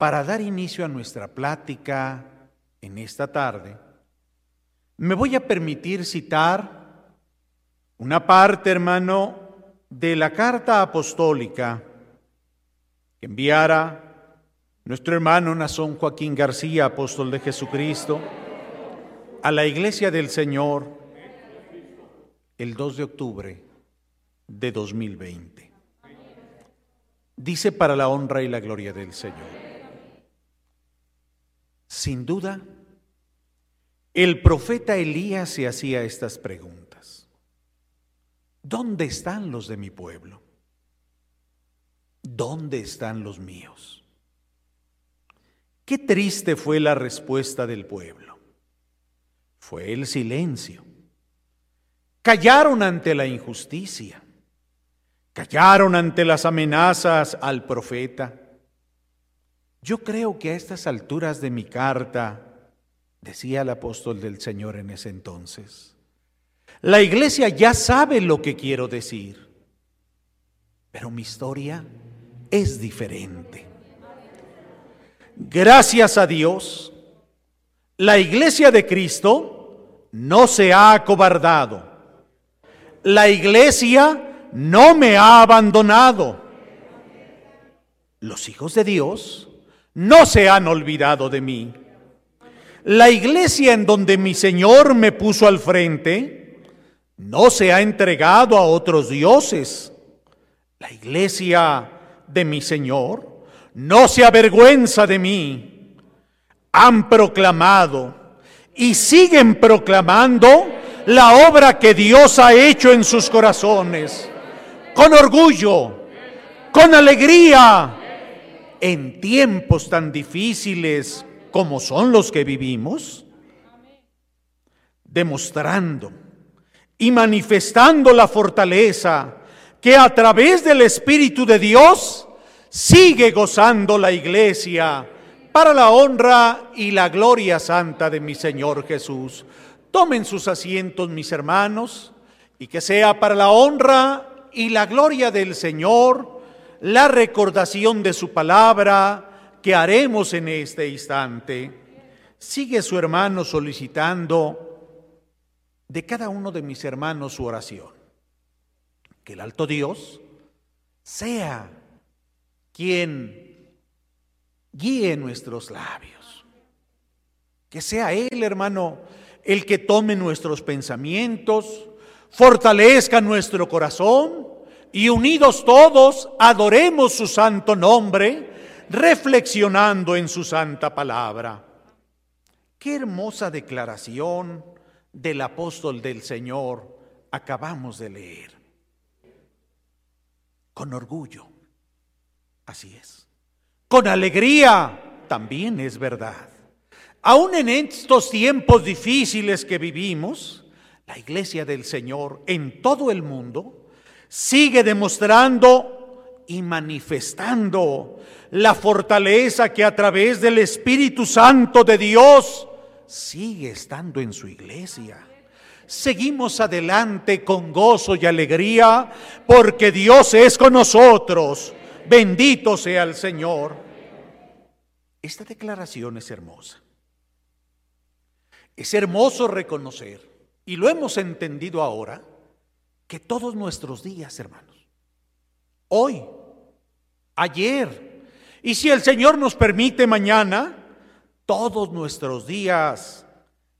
para dar inicio a nuestra plática en esta tarde, me voy a permitir citar una parte, hermano, de la carta apostólica que enviara nuestro hermano Nazón Joaquín García, apóstol de Jesucristo, a la iglesia del Señor el 2 de octubre de 2020. Dice para la honra y la gloria del Señor. Sin duda, el profeta Elías se hacía estas preguntas. ¿Dónde están los de mi pueblo? ¿Dónde están los míos? Qué triste fue la respuesta del pueblo. Fue el silencio. Callaron ante la injusticia. Callaron ante las amenazas al profeta. Yo creo que a estas alturas de mi carta, decía el apóstol del Señor en ese entonces, la iglesia ya sabe lo que quiero decir, pero mi historia es diferente. Gracias a Dios, la iglesia de Cristo no se ha acobardado. La iglesia no me ha abandonado. Los hijos de Dios no se han olvidado de mí. La iglesia en donde mi Señor me puso al frente no se ha entregado a otros dioses. La iglesia de mi Señor no se avergüenza de mí. Han proclamado y siguen proclamando la obra que Dios ha hecho en sus corazones, con orgullo, con alegría, en tiempos tan difíciles como son los que vivimos, demostrando y manifestando la fortaleza que a través del Espíritu de Dios sigue gozando la iglesia para la honra y la gloria santa de mi Señor Jesús. Tomen sus asientos, mis hermanos, y que sea para la honra y la gloria del Señor la recordación de su palabra que haremos en este instante. Sigue su hermano solicitando de cada uno de mis hermanos su oración. Que el alto Dios sea quien guíe nuestros labios. Que sea Él, hermano, el que tome nuestros pensamientos, fortalezca nuestro corazón y unidos todos adoremos su santo nombre, reflexionando en su santa palabra. Qué hermosa declaración del apóstol del Señor acabamos de leer. Con orgullo, así es. Con alegría, también es verdad. Aún en estos tiempos difíciles que vivimos, la iglesia del Señor en todo el mundo sigue demostrando y manifestando la fortaleza que a través del Espíritu Santo de Dios sigue estando en su iglesia. Seguimos adelante con gozo y alegría porque Dios es con nosotros. Bendito sea el Señor. Esta declaración es hermosa. Es hermoso reconocer, y lo hemos entendido ahora, que todos nuestros días, hermanos, hoy, ayer, y si el Señor nos permite mañana, todos nuestros días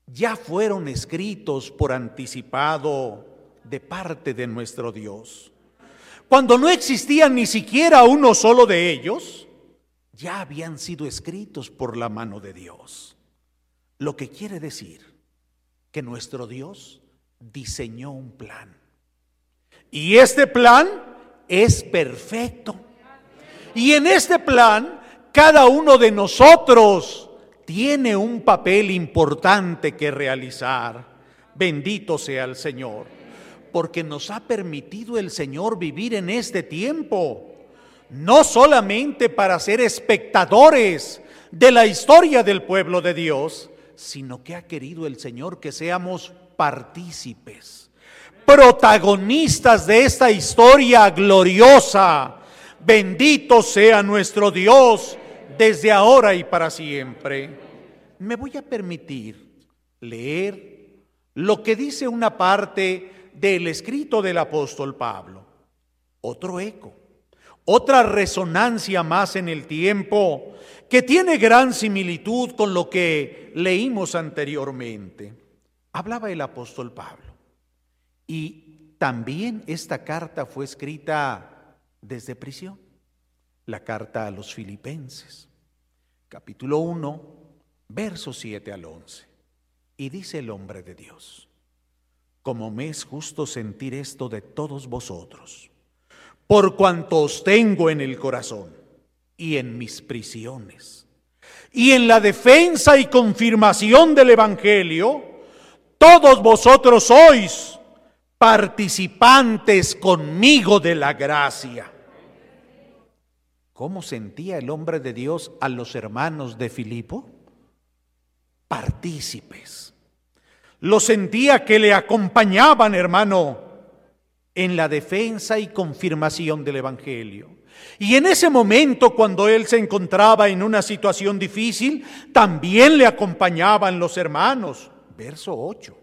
ya fueron escritos por anticipado de parte de nuestro Dios. Cuando no existía ni siquiera uno solo de ellos, ya habían sido escritos por la mano de Dios. Lo que quiere decir que nuestro Dios diseñó un plan y este plan es perfecto. Y en este plan, cada uno de nosotros tiene un papel importante que realizar. Bendito sea el Señor, porque nos ha permitido el Señor vivir en este tiempo, no solamente para ser espectadores de la historia del pueblo de Dios, sino que ha querido el Señor que seamos partícipes protagonistas de esta historia gloriosa. Bendito sea nuestro Dios desde ahora y para siempre. Me voy a permitir leer lo que dice una parte del escrito del apóstol Pablo. Otro eco, otra resonancia más en el tiempo que tiene gran similitud con lo que leímos anteriormente. Hablaba el apóstol Pablo. Y también esta carta fue escrita desde prisión, la carta a los filipenses, capítulo 1, versos 7 al 11. Y dice el hombre de Dios, como me es justo sentir esto de todos vosotros, por cuanto os tengo en el corazón y en mis prisiones, y en la defensa y confirmación del Evangelio, todos vosotros sois participantes conmigo de la gracia. ¿Cómo sentía el hombre de Dios a los hermanos de Filipo? Partícipes. Lo sentía que le acompañaban, hermano, en la defensa y confirmación del Evangelio. Y en ese momento, cuando él se encontraba en una situación difícil, también le acompañaban los hermanos. Verso 8.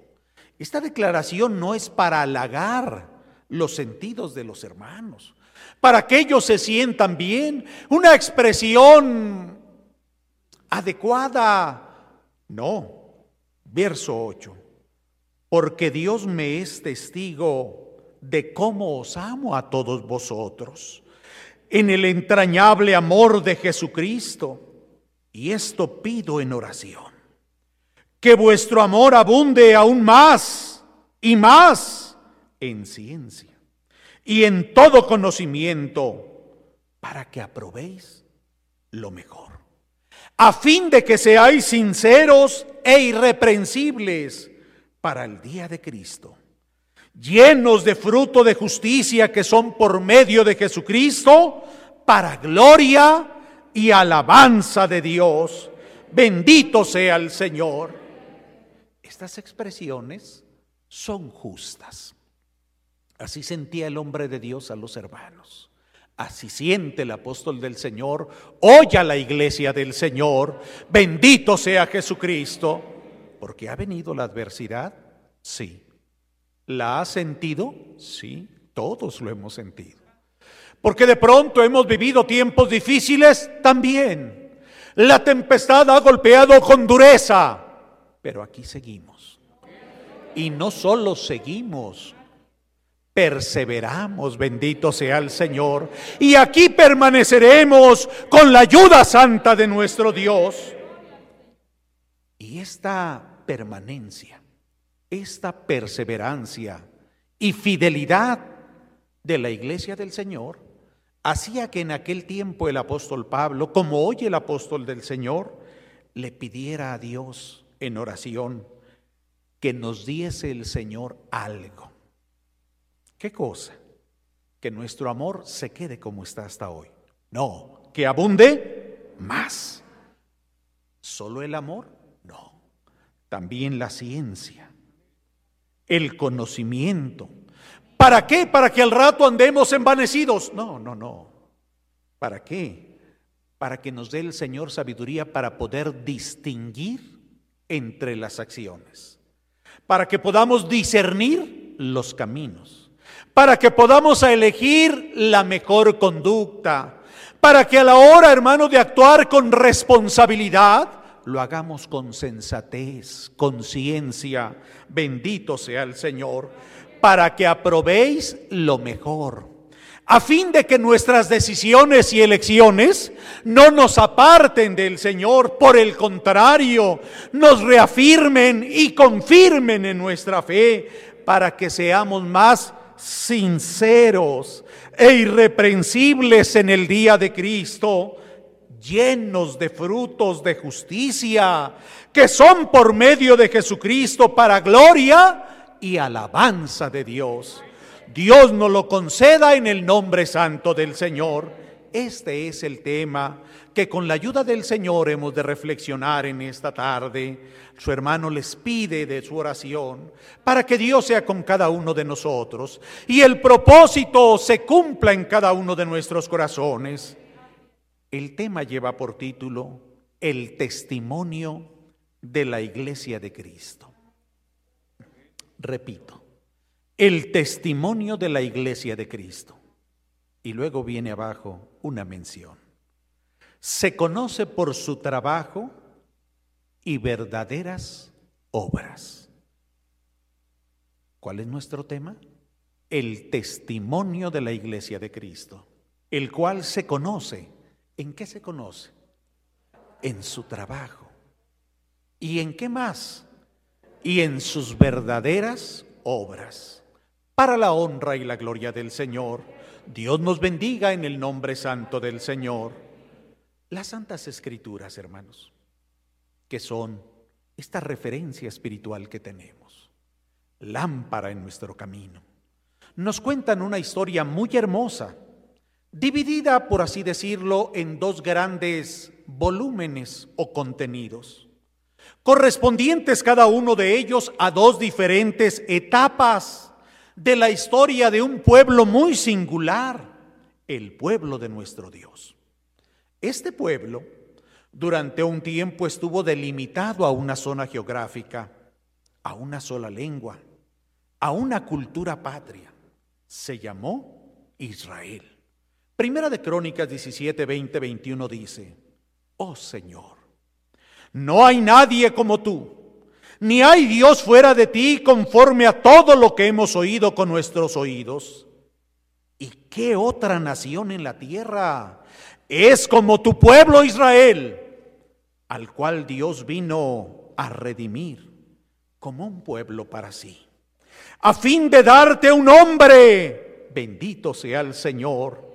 Esta declaración no es para halagar los sentidos de los hermanos, para que ellos se sientan bien, una expresión adecuada. No, verso 8, porque Dios me es testigo de cómo os amo a todos vosotros en el entrañable amor de Jesucristo. Y esto pido en oración que vuestro amor abunde aún más y más en ciencia y en todo conocimiento, para que aprobéis lo mejor, a fin de que seáis sinceros e irreprensibles para el día de Cristo, llenos de fruto de justicia que son por medio de Jesucristo, para gloria y alabanza de Dios. Bendito sea el Señor. Estas expresiones son justas. Así sentía el hombre de Dios a los hermanos. Así siente el apóstol del Señor. Oye a la iglesia del Señor. Bendito sea Jesucristo. Porque ha venido la adversidad. Sí. ¿La ha sentido? Sí. Todos lo hemos sentido. Porque de pronto hemos vivido tiempos difíciles también. La tempestad ha golpeado con dureza pero aquí seguimos. Y no solo seguimos, perseveramos, bendito sea el Señor, y aquí permaneceremos con la ayuda santa de nuestro Dios. Y esta permanencia, esta perseverancia y fidelidad de la iglesia del Señor hacía que en aquel tiempo el apóstol Pablo, como hoy el apóstol del Señor, le pidiera a Dios en oración que nos diese el Señor algo. ¿Qué cosa? Que nuestro amor se quede como está hasta hoy. No, que abunde más. ¿Solo el amor? No. También la ciencia, el conocimiento. ¿Para qué? ¿Para que al rato andemos envanecidos? No, no, no. ¿Para qué? Para que nos dé el Señor sabiduría para poder distinguir entre las acciones, para que podamos discernir los caminos, para que podamos elegir la mejor conducta, para que a la hora, hermano, de actuar con responsabilidad, lo hagamos con sensatez, conciencia, bendito sea el Señor, para que aprobéis lo mejor a fin de que nuestras decisiones y elecciones no nos aparten del Señor, por el contrario, nos reafirmen y confirmen en nuestra fe para que seamos más sinceros e irreprensibles en el día de Cristo, llenos de frutos de justicia, que son por medio de Jesucristo para gloria y alabanza de Dios. Dios nos lo conceda en el nombre santo del Señor. Este es el tema que con la ayuda del Señor hemos de reflexionar en esta tarde. Su hermano les pide de su oración para que Dios sea con cada uno de nosotros y el propósito se cumpla en cada uno de nuestros corazones. El tema lleva por título El testimonio de la iglesia de Cristo. Repito, el testimonio de la iglesia de Cristo. Y luego viene abajo una mención. Se conoce por su trabajo y verdaderas obras. ¿Cuál es nuestro tema? El testimonio de la iglesia de Cristo, el cual se conoce. ¿En qué se conoce? En su trabajo. ¿Y en qué más? Y en sus verdaderas obras. Para la honra y la gloria del Señor, Dios nos bendiga en el nombre santo del Señor. Las santas escrituras, hermanos, que son esta referencia espiritual que tenemos, lámpara en nuestro camino, nos cuentan una historia muy hermosa, dividida, por así decirlo, en dos grandes volúmenes o contenidos correspondientes cada uno de ellos a dos diferentes etapas de la historia de un pueblo muy singular, el pueblo de nuestro Dios. Este pueblo durante un tiempo estuvo delimitado a una zona geográfica, a una sola lengua, a una cultura patria. Se llamó Israel. Primera de Crónicas 17, 20, 21 dice, oh Señor, no hay nadie como tú, ni hay Dios fuera de ti conforme a todo lo que hemos oído con nuestros oídos. ¿Y qué otra nación en la tierra es como tu pueblo Israel, al cual Dios vino a redimir como un pueblo para sí, a fin de darte un nombre, bendito sea el Señor,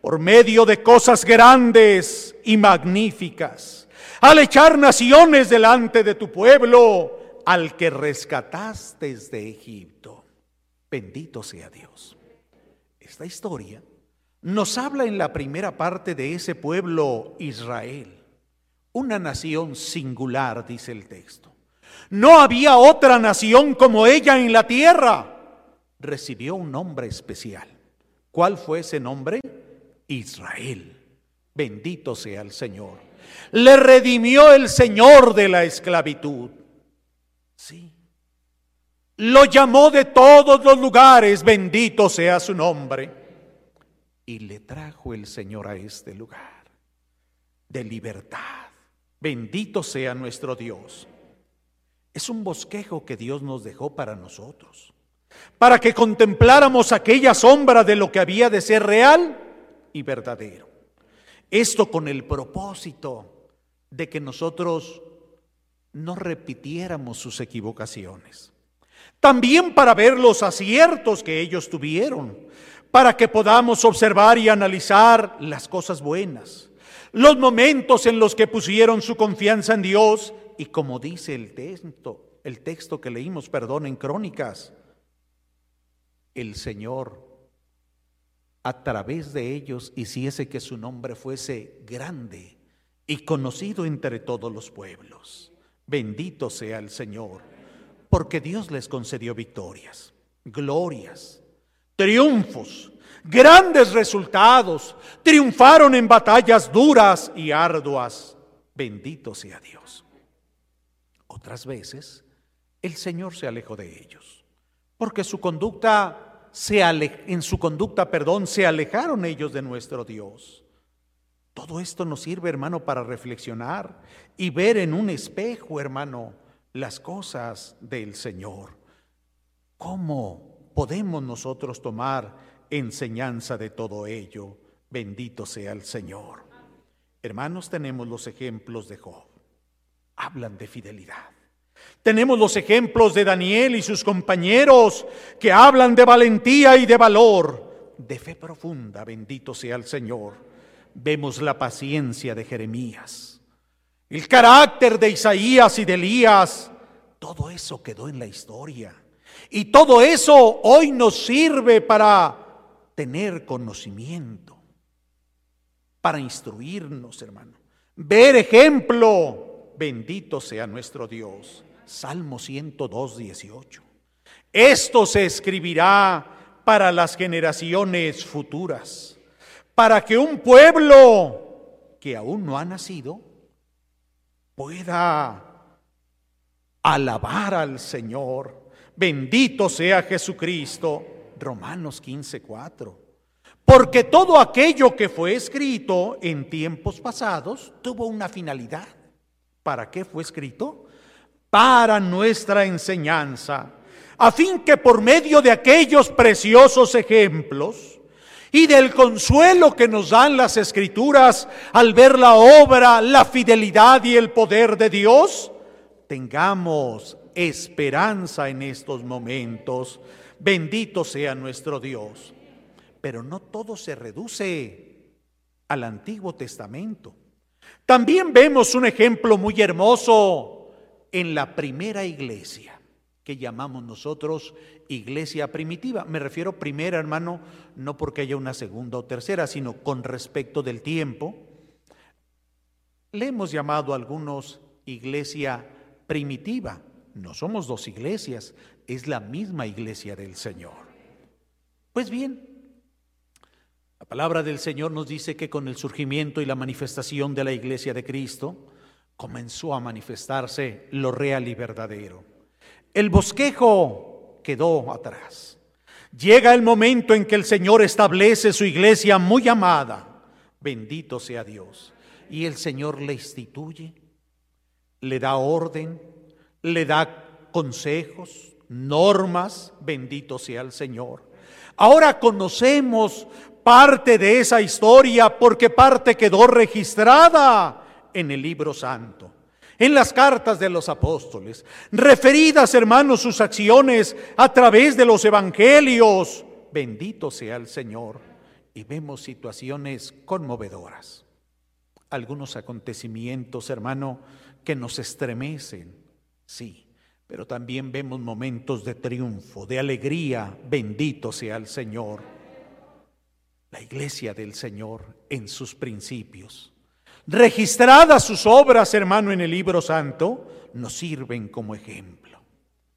por medio de cosas grandes y magníficas al echar naciones delante de tu pueblo, al que rescataste de Egipto. Bendito sea Dios. Esta historia nos habla en la primera parte de ese pueblo Israel, una nación singular, dice el texto. No había otra nación como ella en la tierra. Recibió un nombre especial. ¿Cuál fue ese nombre? Israel. Bendito sea el Señor le redimió el Señor de la esclavitud. Lo llamó de todos los lugares, bendito sea su nombre. Y le trajo el Señor a este lugar de libertad. Bendito sea nuestro Dios. Es un bosquejo que Dios nos dejó para nosotros, para que contempláramos aquella sombra de lo que había de ser real y verdadero. Esto con el propósito de que nosotros no repitiéramos sus equivocaciones. También para ver los aciertos que ellos tuvieron, para que podamos observar y analizar las cosas buenas, los momentos en los que pusieron su confianza en Dios y como dice el texto, el texto que leímos, perdón, en Crónicas, el Señor a través de ellos hiciese que su nombre fuese grande y conocido entre todos los pueblos. Bendito sea el Señor, porque Dios les concedió victorias, glorias, triunfos, grandes resultados, triunfaron en batallas duras y arduas. Bendito sea Dios. Otras veces el Señor se alejó de ellos, porque su conducta se en su conducta, perdón, se alejaron ellos de nuestro Dios. Todo esto nos sirve, hermano, para reflexionar y ver en un espejo, hermano, las cosas del Señor. ¿Cómo podemos nosotros tomar enseñanza de todo ello? Bendito sea el Señor. Hermanos, tenemos los ejemplos de Job. Hablan de fidelidad. Tenemos los ejemplos de Daniel y sus compañeros que hablan de valentía y de valor, de fe profunda, bendito sea el Señor. Vemos la paciencia de Jeremías, el carácter de Isaías y de Elías. Todo eso quedó en la historia. Y todo eso hoy nos sirve para tener conocimiento, para instruirnos, hermano. Ver ejemplo, bendito sea nuestro Dios. Salmo 102, 18. Esto se escribirá para las generaciones futuras, para que un pueblo que aún no ha nacido pueda alabar al Señor. Bendito sea Jesucristo. Romanos 15, 4. Porque todo aquello que fue escrito en tiempos pasados tuvo una finalidad. ¿Para qué fue escrito? Para nuestra enseñanza, a fin que por medio de aquellos preciosos ejemplos y del consuelo que nos dan las escrituras al ver la obra, la fidelidad y el poder de Dios, tengamos esperanza en estos momentos. Bendito sea nuestro Dios. Pero no todo se reduce al Antiguo Testamento. También vemos un ejemplo muy hermoso en la primera iglesia, que llamamos nosotros iglesia primitiva. Me refiero primera, hermano, no porque haya una segunda o tercera, sino con respecto del tiempo. Le hemos llamado a algunos iglesia primitiva. No somos dos iglesias, es la misma iglesia del Señor. Pues bien, la palabra del Señor nos dice que con el surgimiento y la manifestación de la iglesia de Cristo, comenzó a manifestarse lo real y verdadero. El bosquejo quedó atrás. Llega el momento en que el Señor establece su iglesia muy amada. Bendito sea Dios. Y el Señor le instituye le da orden, le da consejos, normas, bendito sea el Señor. Ahora conocemos parte de esa historia porque parte quedó registrada en el libro santo, en las cartas de los apóstoles, referidas, hermanos, sus acciones a través de los evangelios. Bendito sea el Señor. Y vemos situaciones conmovedoras. Algunos acontecimientos, hermano, que nos estremecen, sí, pero también vemos momentos de triunfo, de alegría, bendito sea el Señor. La iglesia del Señor en sus principios, registradas sus obras, hermano, en el libro santo, nos sirven como ejemplo.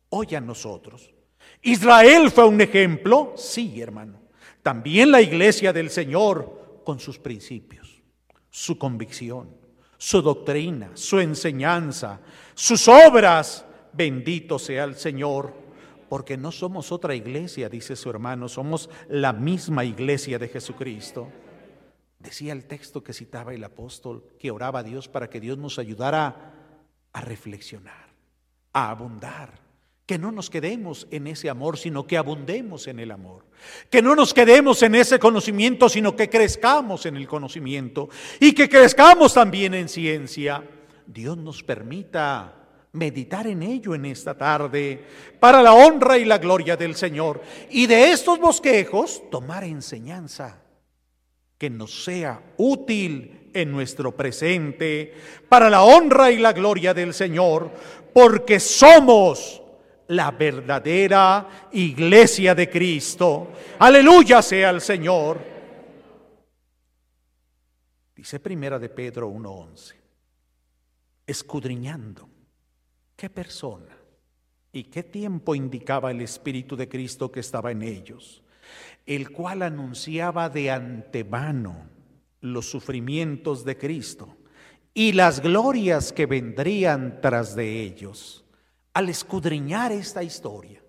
Hoy a nosotros. Israel fue un ejemplo, sí, hermano. También la iglesia del Señor con sus principios, su convicción su doctrina, su enseñanza, sus obras. Bendito sea el Señor, porque no somos otra iglesia, dice su hermano, somos la misma iglesia de Jesucristo. Decía el texto que citaba el apóstol, que oraba a Dios para que Dios nos ayudara a reflexionar, a abundar que no nos quedemos en ese amor, sino que abundemos en el amor. Que no nos quedemos en ese conocimiento, sino que crezcamos en el conocimiento y que crezcamos también en ciencia. Dios nos permita meditar en ello en esta tarde para la honra y la gloria del Señor. Y de estos bosquejos tomar enseñanza que nos sea útil en nuestro presente para la honra y la gloria del Señor, porque somos la verdadera iglesia de Cristo. Aleluya sea el Señor. Dice primera de Pedro 1:11, escudriñando qué persona y qué tiempo indicaba el Espíritu de Cristo que estaba en ellos, el cual anunciaba de antemano los sufrimientos de Cristo y las glorias que vendrían tras de ellos. Al escudriñar esta historia,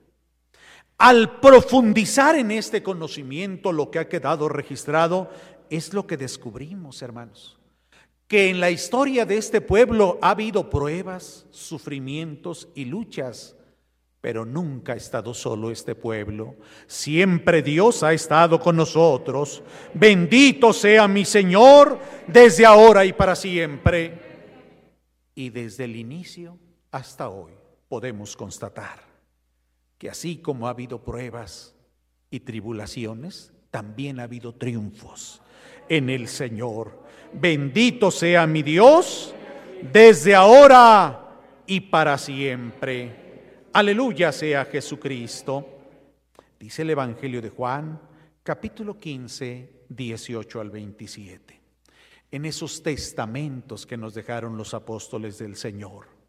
al profundizar en este conocimiento, lo que ha quedado registrado es lo que descubrimos, hermanos, que en la historia de este pueblo ha habido pruebas, sufrimientos y luchas, pero nunca ha estado solo este pueblo. Siempre Dios ha estado con nosotros. Bendito sea mi Señor desde ahora y para siempre. Y desde el inicio hasta hoy podemos constatar que así como ha habido pruebas y tribulaciones, también ha habido triunfos en el Señor. Bendito sea mi Dios desde ahora y para siempre. Aleluya sea Jesucristo. Dice el Evangelio de Juan, capítulo 15, 18 al 27. En esos testamentos que nos dejaron los apóstoles del Señor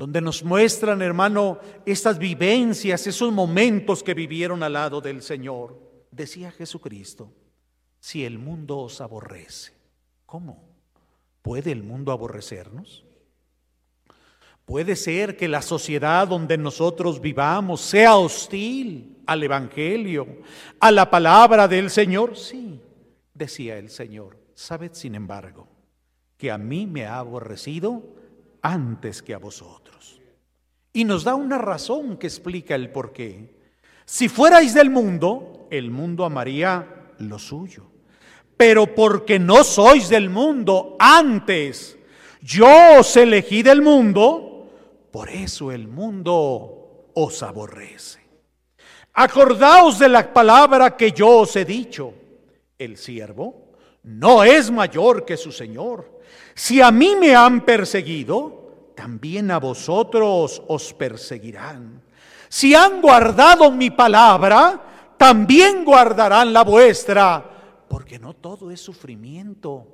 donde nos muestran, hermano, estas vivencias, esos momentos que vivieron al lado del Señor. Decía Jesucristo, si el mundo os aborrece, ¿cómo? ¿Puede el mundo aborrecernos? ¿Puede ser que la sociedad donde nosotros vivamos sea hostil al Evangelio, a la palabra del Señor? Sí, decía el Señor. Sabed, sin embargo, que a mí me ha aborrecido antes que a vosotros. Y nos da una razón que explica el por qué. Si fuerais del mundo, el mundo amaría lo suyo. Pero porque no sois del mundo, antes yo os elegí del mundo, por eso el mundo os aborrece. Acordaos de la palabra que yo os he dicho. El siervo no es mayor que su Señor. Si a mí me han perseguido, también a vosotros os perseguirán. Si han guardado mi palabra, también guardarán la vuestra, porque no todo es sufrimiento.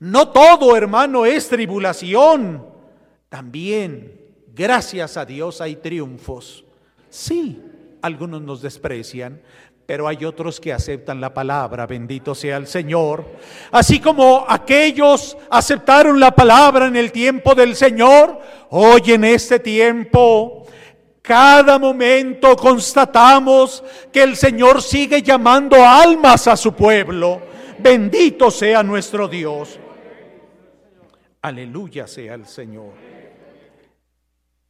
No todo, hermano, es tribulación. También, gracias a Dios, hay triunfos. Sí, algunos nos desprecian, pero hay otros que aceptan la palabra, bendito sea el Señor. Así como aquellos aceptaron la palabra en el tiempo del Señor, hoy en este tiempo, cada momento constatamos que el Señor sigue llamando almas a su pueblo. Bendito sea nuestro Dios. Aleluya sea el Señor.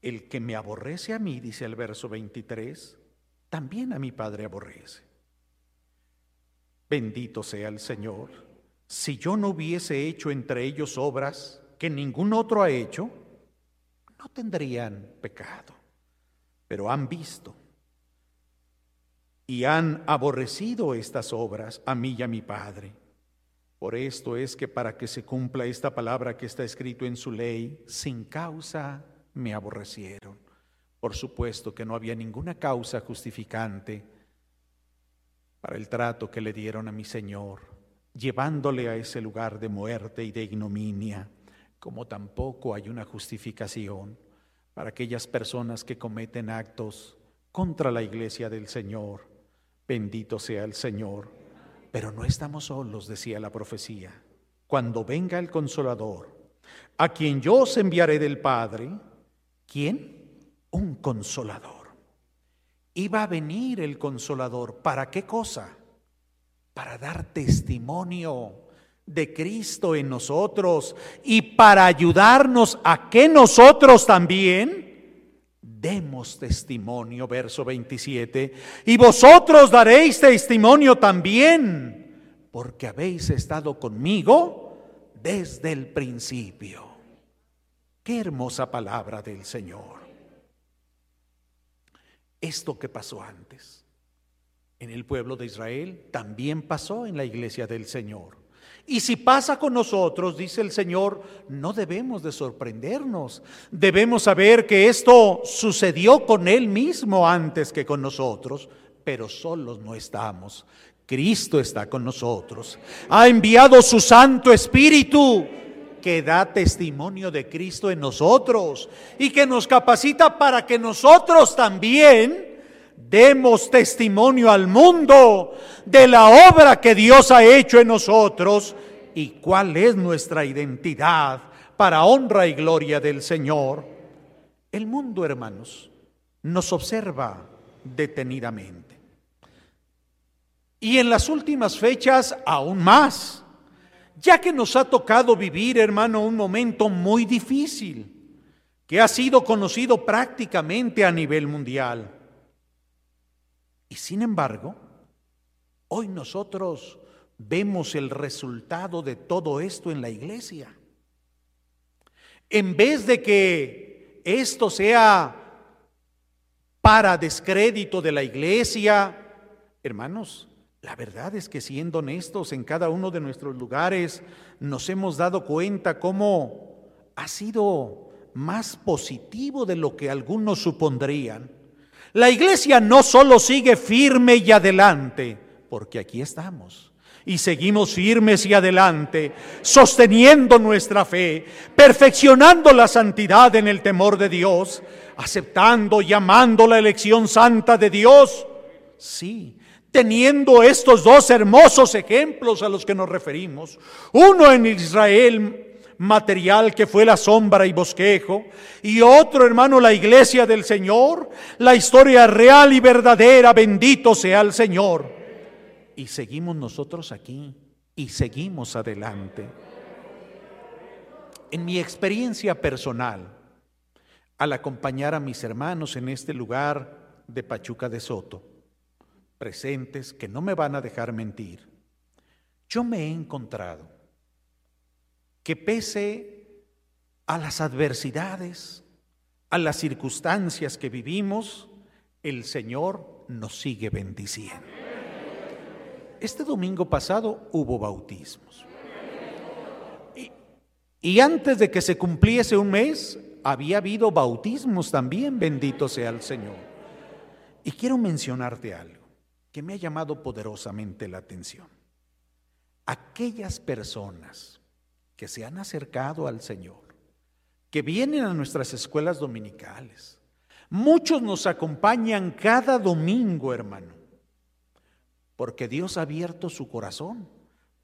El que me aborrece a mí, dice el verso 23, también a mi Padre aborrece. Bendito sea el Señor. Si yo no hubiese hecho entre ellos obras que ningún otro ha hecho, no tendrían pecado. Pero han visto y han aborrecido estas obras a mí y a mi Padre. Por esto es que para que se cumpla esta palabra que está escrito en su ley, sin causa me aborrecieron. Por supuesto que no había ninguna causa justificante para el trato que le dieron a mi Señor, llevándole a ese lugar de muerte y de ignominia, como tampoco hay una justificación para aquellas personas que cometen actos contra la iglesia del Señor. Bendito sea el Señor. Pero no estamos solos, decía la profecía. Cuando venga el consolador, a quien yo os enviaré del Padre, ¿quién? Un consolador Iba a venir el consolador. ¿Para qué cosa? Para dar testimonio de Cristo en nosotros y para ayudarnos a que nosotros también demos testimonio, verso 27, y vosotros daréis testimonio también, porque habéis estado conmigo desde el principio. Qué hermosa palabra del Señor esto que pasó antes. En el pueblo de Israel también pasó en la iglesia del Señor. Y si pasa con nosotros, dice el Señor, no debemos de sorprendernos. Debemos saber que esto sucedió con Él mismo antes que con nosotros, pero solos no estamos. Cristo está con nosotros. Ha enviado su Santo Espíritu que da testimonio de Cristo en nosotros y que nos capacita para que nosotros también demos testimonio al mundo de la obra que Dios ha hecho en nosotros y cuál es nuestra identidad para honra y gloria del Señor. El mundo, hermanos, nos observa detenidamente. Y en las últimas fechas aún más ya que nos ha tocado vivir, hermano, un momento muy difícil, que ha sido conocido prácticamente a nivel mundial. Y sin embargo, hoy nosotros vemos el resultado de todo esto en la iglesia. En vez de que esto sea para descrédito de la iglesia, hermanos, la verdad es que siendo honestos en cada uno de nuestros lugares, nos hemos dado cuenta cómo ha sido más positivo de lo que algunos supondrían. La iglesia no solo sigue firme y adelante, porque aquí estamos. Y seguimos firmes y adelante, sosteniendo nuestra fe, perfeccionando la santidad en el temor de Dios, aceptando y amando la elección santa de Dios. Sí, teniendo estos dos hermosos ejemplos a los que nos referimos, uno en Israel material que fue la sombra y bosquejo, y otro hermano la iglesia del Señor, la historia real y verdadera, bendito sea el Señor. Y seguimos nosotros aquí y seguimos adelante. En mi experiencia personal, al acompañar a mis hermanos en este lugar de Pachuca de Soto, presentes que no me van a dejar mentir, yo me he encontrado que pese a las adversidades, a las circunstancias que vivimos, el Señor nos sigue bendiciendo. Este domingo pasado hubo bautismos. Y, y, antes de que se cumpliese un mes, había habido bautismos también, bendito sea el Señor. Y quiero mencionarte algo que me ha llamado poderosamente la atención. Aquellas personas que se han acercado al Señor, que vienen a nuestras escuelas dominicales, muchos nos acompañan cada domingo, hermano, porque Dios ha abierto su corazón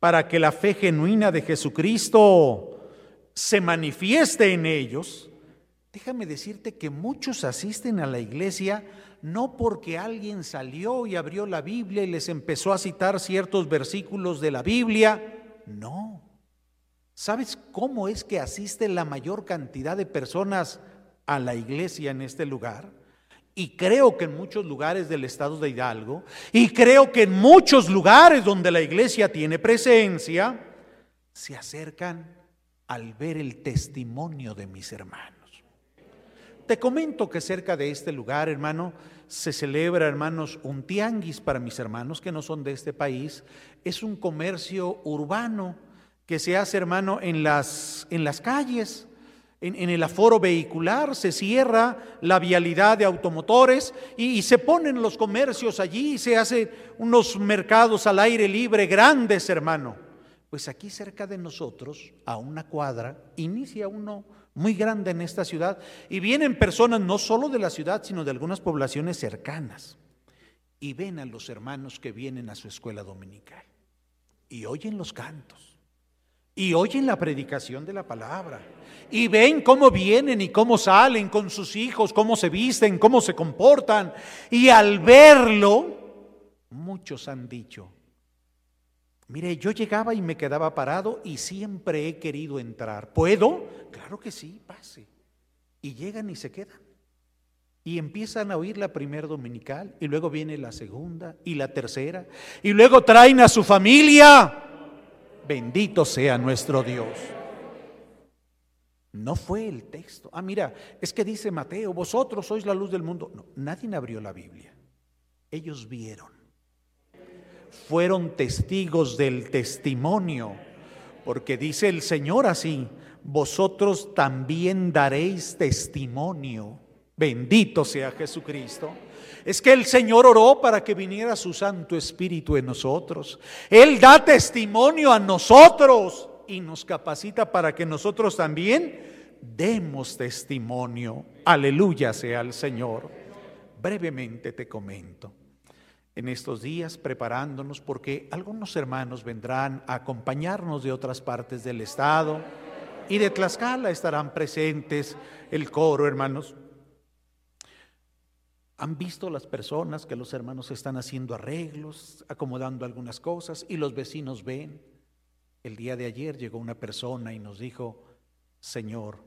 para que la fe genuina de Jesucristo se manifieste en ellos Déjame decirte que muchos asisten a la iglesia no porque alguien salió y abrió la Biblia y les empezó a citar ciertos versículos de la Biblia. No. ¿Sabes cómo es que asiste la mayor cantidad de personas a la iglesia en este lugar? Y creo que en muchos lugares del estado de Hidalgo, y creo que en muchos lugares donde la iglesia tiene presencia, se acercan al ver el testimonio de mis hermanos. Te comento que cerca de este lugar, hermano, se celebra, hermanos, un tianguis para mis hermanos que no son de este país. Es un comercio urbano que se hace, hermano, en las, en las calles. En, el aforo vehicular se cierra la vialidad de automotores y, y se ponen los comercios allí se hacen unos mercados al aire libre grandes, hermano. Pues aquí cerca de nosotros, a una cuadra, inicia uno muy grande en esta ciudad. Y vienen personas no solo de la ciudad, sino de algunas poblaciones cercanas. Y ven a los hermanos que vienen a su escuela dominical. Y oyen los cantos. Y oyen la predicación de la palabra. Y ven cómo vienen y cómo salen con sus hijos, cómo se visten, cómo se comportan. Y al verlo, muchos han dicho, Mire, yo llegaba y me quedaba parado y siempre he querido entrar. ¿Puedo? Claro que sí, pase. Y llegan y se quedan. Y empiezan a oír la primera dominical y luego viene la segunda y la tercera y luego traen a su familia. Bendito sea nuestro Dios. No fue el texto. Ah, mira, es que dice Mateo, vosotros sois la luz del mundo. No, nadie abrió la Biblia. Ellos vieron fueron testigos del testimonio, porque dice el Señor así, vosotros también daréis testimonio. Bendito sea Jesucristo. Es que el Señor oró para que viniera su Santo Espíritu en nosotros. Él da testimonio a nosotros y nos capacita para que nosotros también demos testimonio. Aleluya sea el Señor. Brevemente te comento en estos días preparándonos porque algunos hermanos vendrán a acompañarnos de otras partes del estado y de Tlaxcala estarán presentes el coro, hermanos. Han visto las personas que los hermanos están haciendo arreglos, acomodando algunas cosas y los vecinos ven. El día de ayer llegó una persona y nos dijo, Señor,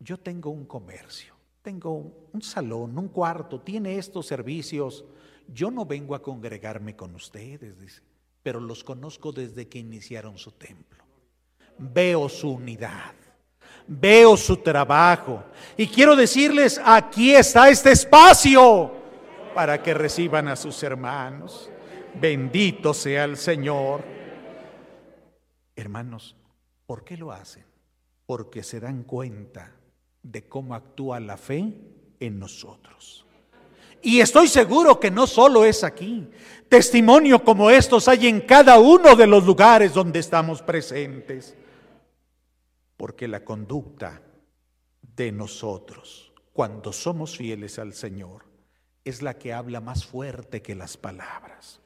yo tengo un comercio, tengo un salón, un cuarto, tiene estos servicios yo no vengo a congregarme con ustedes, pero los conozco desde que iniciaron su templo. Veo su unidad, veo su trabajo y quiero decirles, aquí está este espacio para que reciban a sus hermanos. Bendito sea el Señor. Hermanos, ¿por qué lo hacen? Porque se dan cuenta de cómo actúa la fe en nosotros. Y estoy seguro que no solo es aquí. Testimonio como estos hay en cada uno de los lugares donde estamos presentes. Porque la conducta de nosotros, cuando somos fieles al Señor, es la que habla más fuerte que las palabras.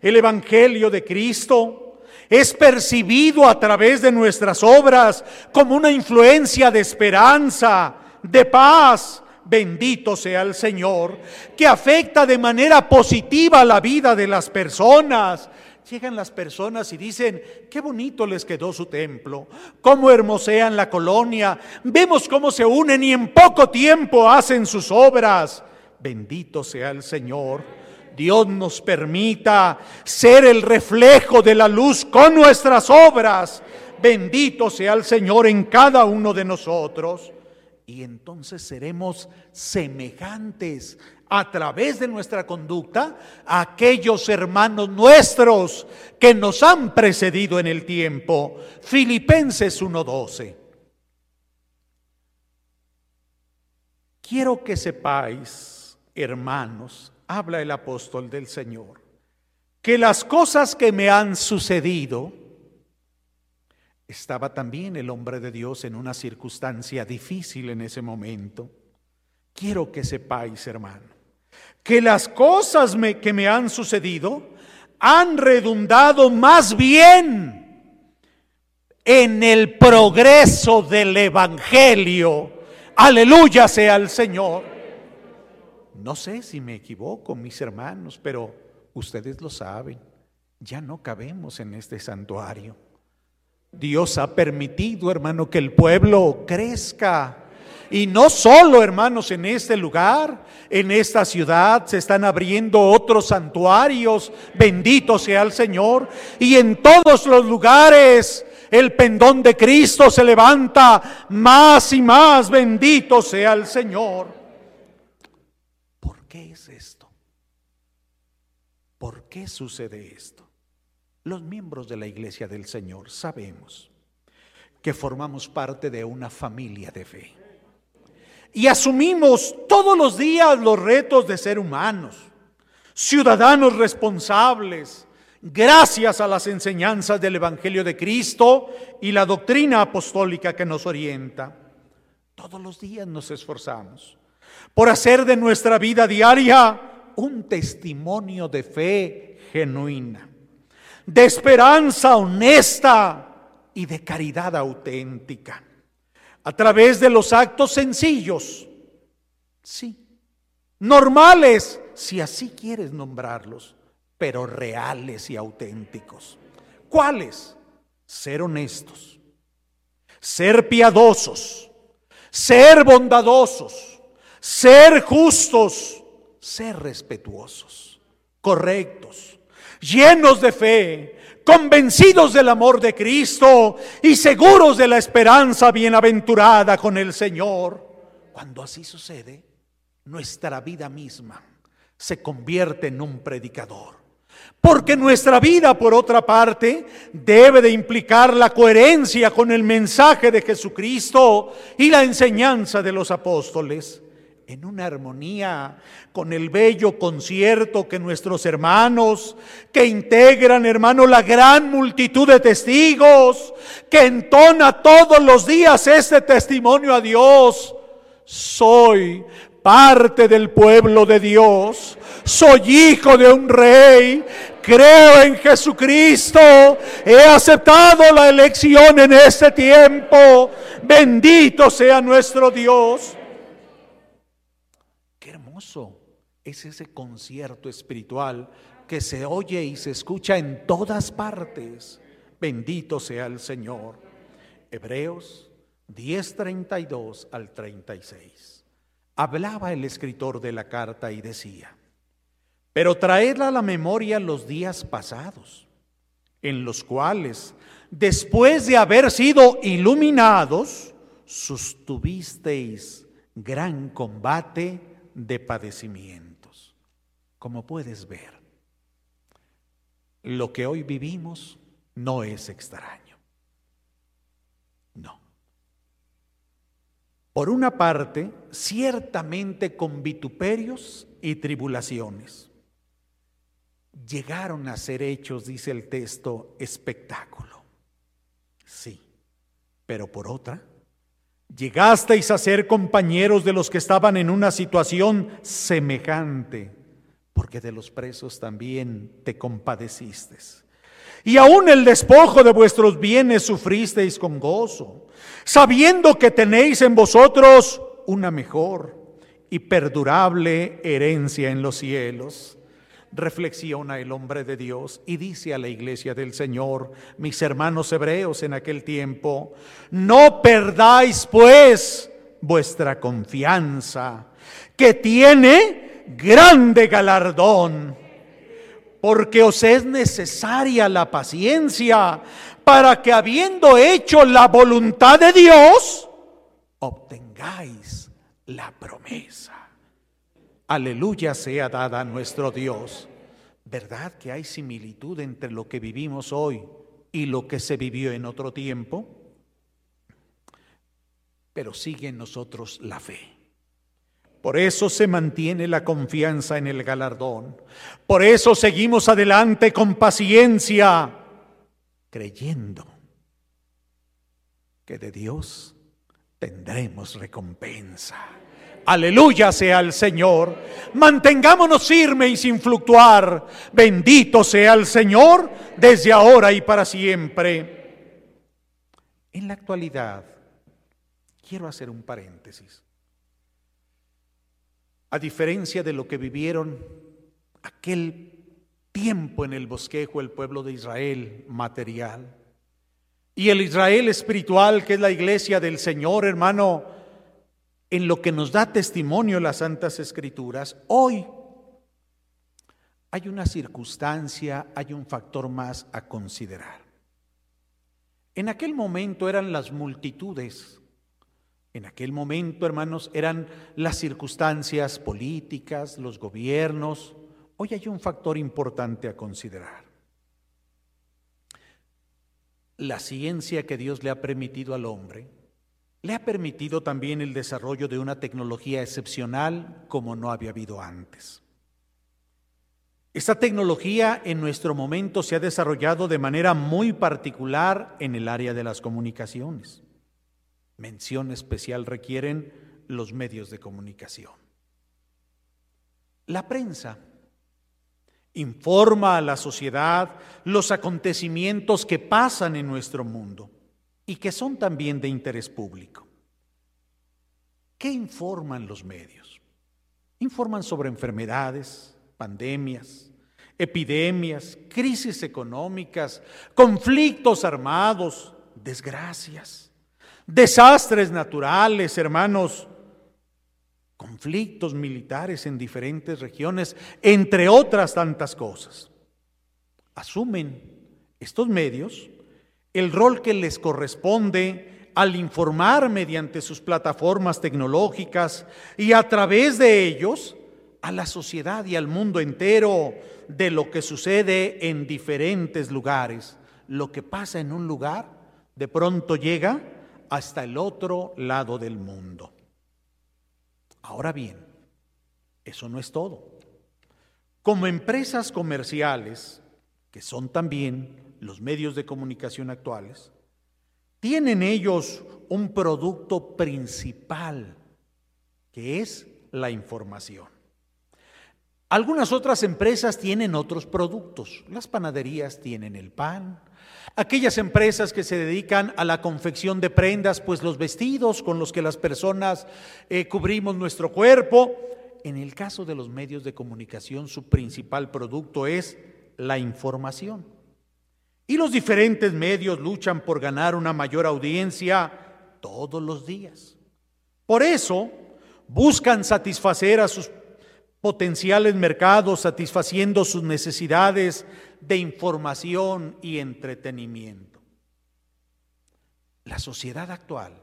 El Evangelio de Cristo es percibido a través de nuestras obras como una influencia de esperanza, de paz, bendito sea el Señor, que afecta de manera positiva la vida de las personas. Llegan las personas y dicen, qué bonito les quedó su templo, cómo hermosean la colonia, vemos cómo se unen y en poco tiempo hacen sus obras. Bendito sea el Señor. Dios nos permita ser el reflejo de la luz con nuestras obras. Bendito sea el Señor en cada uno de nosotros. Y entonces seremos semejantes a través de nuestra conducta a aquellos hermanos nuestros que nos han precedido en el tiempo. Filipenses 1:12. Quiero que sepáis, hermanos, habla el apóstol del Señor, que las cosas que me han sucedido, estaba también el hombre de Dios en una circunstancia difícil en ese momento. Quiero que sepáis, hermano, que las cosas que me han sucedido han redundado más bien en el progreso del Evangelio. Aleluya sea el Señor. No sé si me equivoco, mis hermanos, pero ustedes lo saben. Ya no cabemos en este santuario. Dios ha permitido, hermano, que el pueblo crezca. Y no solo, hermanos, en este lugar, en esta ciudad se están abriendo otros santuarios, bendito sea el Señor, y en todos los lugares el pendón de Cristo se levanta más y más, bendito sea el Señor. ¿Qué es esto? ¿Por qué sucede esto? Los miembros de la iglesia del Señor sabemos que formamos parte de una familia de fe. Y asumimos todos los días los retos de ser humanos, ciudadanos responsables, gracias a las enseñanzas del Evangelio de Cristo y la doctrina apostólica que nos orienta. Todos los días nos esforzamos por hacer de nuestra vida diaria un testimonio de fe genuina, de esperanza honesta y de caridad auténtica, a través de los actos sencillos, sí, normales, si así quieres nombrarlos, pero reales y auténticos. ¿Cuáles? Ser honestos, ser piadosos, ser bondadosos, ser justos, ser respetuosos, correctos, llenos de fe, convencidos del amor de Cristo y seguros de la esperanza bienaventurada con el Señor. Cuando así sucede, nuestra vida misma se convierte en un predicador. Porque nuestra vida, por otra parte, debe de implicar la coherencia con el mensaje de Jesucristo y la enseñanza de los apóstoles en una armonía con el bello concierto que nuestros hermanos, que integran, hermano, la gran multitud de testigos, que entona todos los días este testimonio a Dios. Soy parte del pueblo de Dios, soy hijo de un rey, creo en Jesucristo, he aceptado la elección en este tiempo, bendito sea nuestro Dios es ese concierto espiritual que se oye y se escucha en todas partes. Bendito sea el Señor. Hebreos 10:32 al 36. Hablaba el escritor de la carta y decía, pero traedla a la memoria los días pasados, en los cuales, después de haber sido iluminados, sustuvisteis gran combate de padecimientos. Como puedes ver, lo que hoy vivimos no es extraño. No. Por una parte, ciertamente con vituperios y tribulaciones. Llegaron a ser hechos, dice el texto, espectáculo. Sí, pero por otra, Llegasteis a ser compañeros de los que estaban en una situación semejante, porque de los presos también te compadeciste. Y aún el despojo de vuestros bienes sufristeis con gozo, sabiendo que tenéis en vosotros una mejor y perdurable herencia en los cielos. Reflexiona el hombre de Dios y dice a la iglesia del Señor, mis hermanos hebreos en aquel tiempo, no perdáis pues vuestra confianza, que tiene grande galardón, porque os es necesaria la paciencia para que habiendo hecho la voluntad de Dios, obtengáis la promesa. Aleluya sea dada a nuestro Dios. ¿Verdad que hay similitud entre lo que vivimos hoy y lo que se vivió en otro tiempo? Pero sigue en nosotros la fe. Por eso se mantiene la confianza en el galardón. Por eso seguimos adelante con paciencia, creyendo que de Dios tendremos recompensa. Aleluya sea el Señor. Mantengámonos firmes y sin fluctuar. Bendito sea el Señor desde ahora y para siempre. En la actualidad, quiero hacer un paréntesis. A diferencia de lo que vivieron aquel tiempo en el bosquejo el pueblo de Israel material y el Israel espiritual que es la iglesia del Señor, hermano, en lo que nos da testimonio las Santas Escrituras, hoy hay una circunstancia, hay un factor más a considerar. En aquel momento eran las multitudes, en aquel momento, hermanos, eran las circunstancias políticas, los gobiernos. Hoy hay un factor importante a considerar. La ciencia que Dios le ha permitido al hombre le ha permitido también el desarrollo de una tecnología excepcional como no había habido antes. Esta tecnología en nuestro momento se ha desarrollado de manera muy particular en el área de las comunicaciones. Mención especial requieren los medios de comunicación. La prensa informa a la sociedad los acontecimientos que pasan en nuestro mundo y que son también de interés público. ¿Qué informan los medios? Informan sobre enfermedades, pandemias, epidemias, crisis económicas, conflictos armados, desgracias, desastres naturales, hermanos, conflictos militares en diferentes regiones, entre otras tantas cosas. Asumen estos medios el rol que les corresponde al informar mediante sus plataformas tecnológicas y a través de ellos a la sociedad y al mundo entero de lo que sucede en diferentes lugares. Lo que pasa en un lugar de pronto llega hasta el otro lado del mundo. Ahora bien, eso no es todo. Como empresas comerciales, que son también los medios de comunicación actuales, tienen ellos un producto principal, que es la información. Algunas otras empresas tienen otros productos. Las panaderías tienen el pan. Aquellas empresas que se dedican a la confección de prendas, pues los vestidos con los que las personas eh, cubrimos nuestro cuerpo. En el caso de los medios de comunicación, su principal producto es la información. Y los diferentes medios luchan por ganar una mayor audiencia todos los días. Por eso buscan satisfacer a sus potenciales mercados, satisfaciendo sus necesidades de información y entretenimiento. La sociedad actual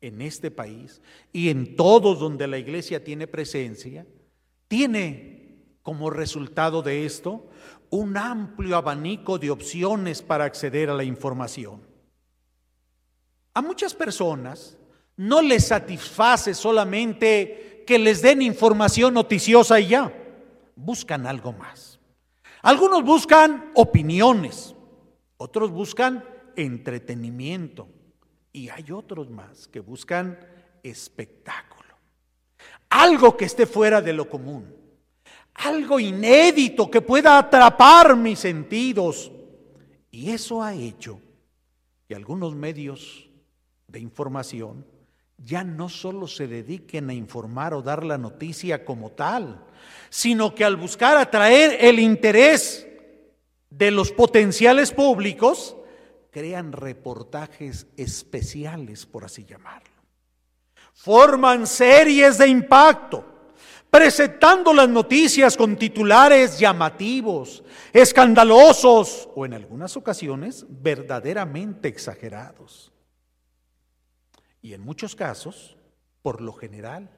en este país y en todos donde la iglesia tiene presencia, tiene como resultado de esto un amplio abanico de opciones para acceder a la información. A muchas personas no les satisface solamente que les den información noticiosa y ya, buscan algo más. Algunos buscan opiniones, otros buscan entretenimiento y hay otros más que buscan espectáculo. Algo que esté fuera de lo común algo inédito que pueda atrapar mis sentidos Y eso ha hecho que algunos medios de información ya no solo se dediquen a informar o dar la noticia como tal, sino que al buscar atraer el interés de los potenciales públicos, crean reportajes especiales, por así llamarlo. Forman series de impacto presentando las noticias con titulares llamativos, escandalosos o en algunas ocasiones verdaderamente exagerados. Y en muchos casos, por lo general,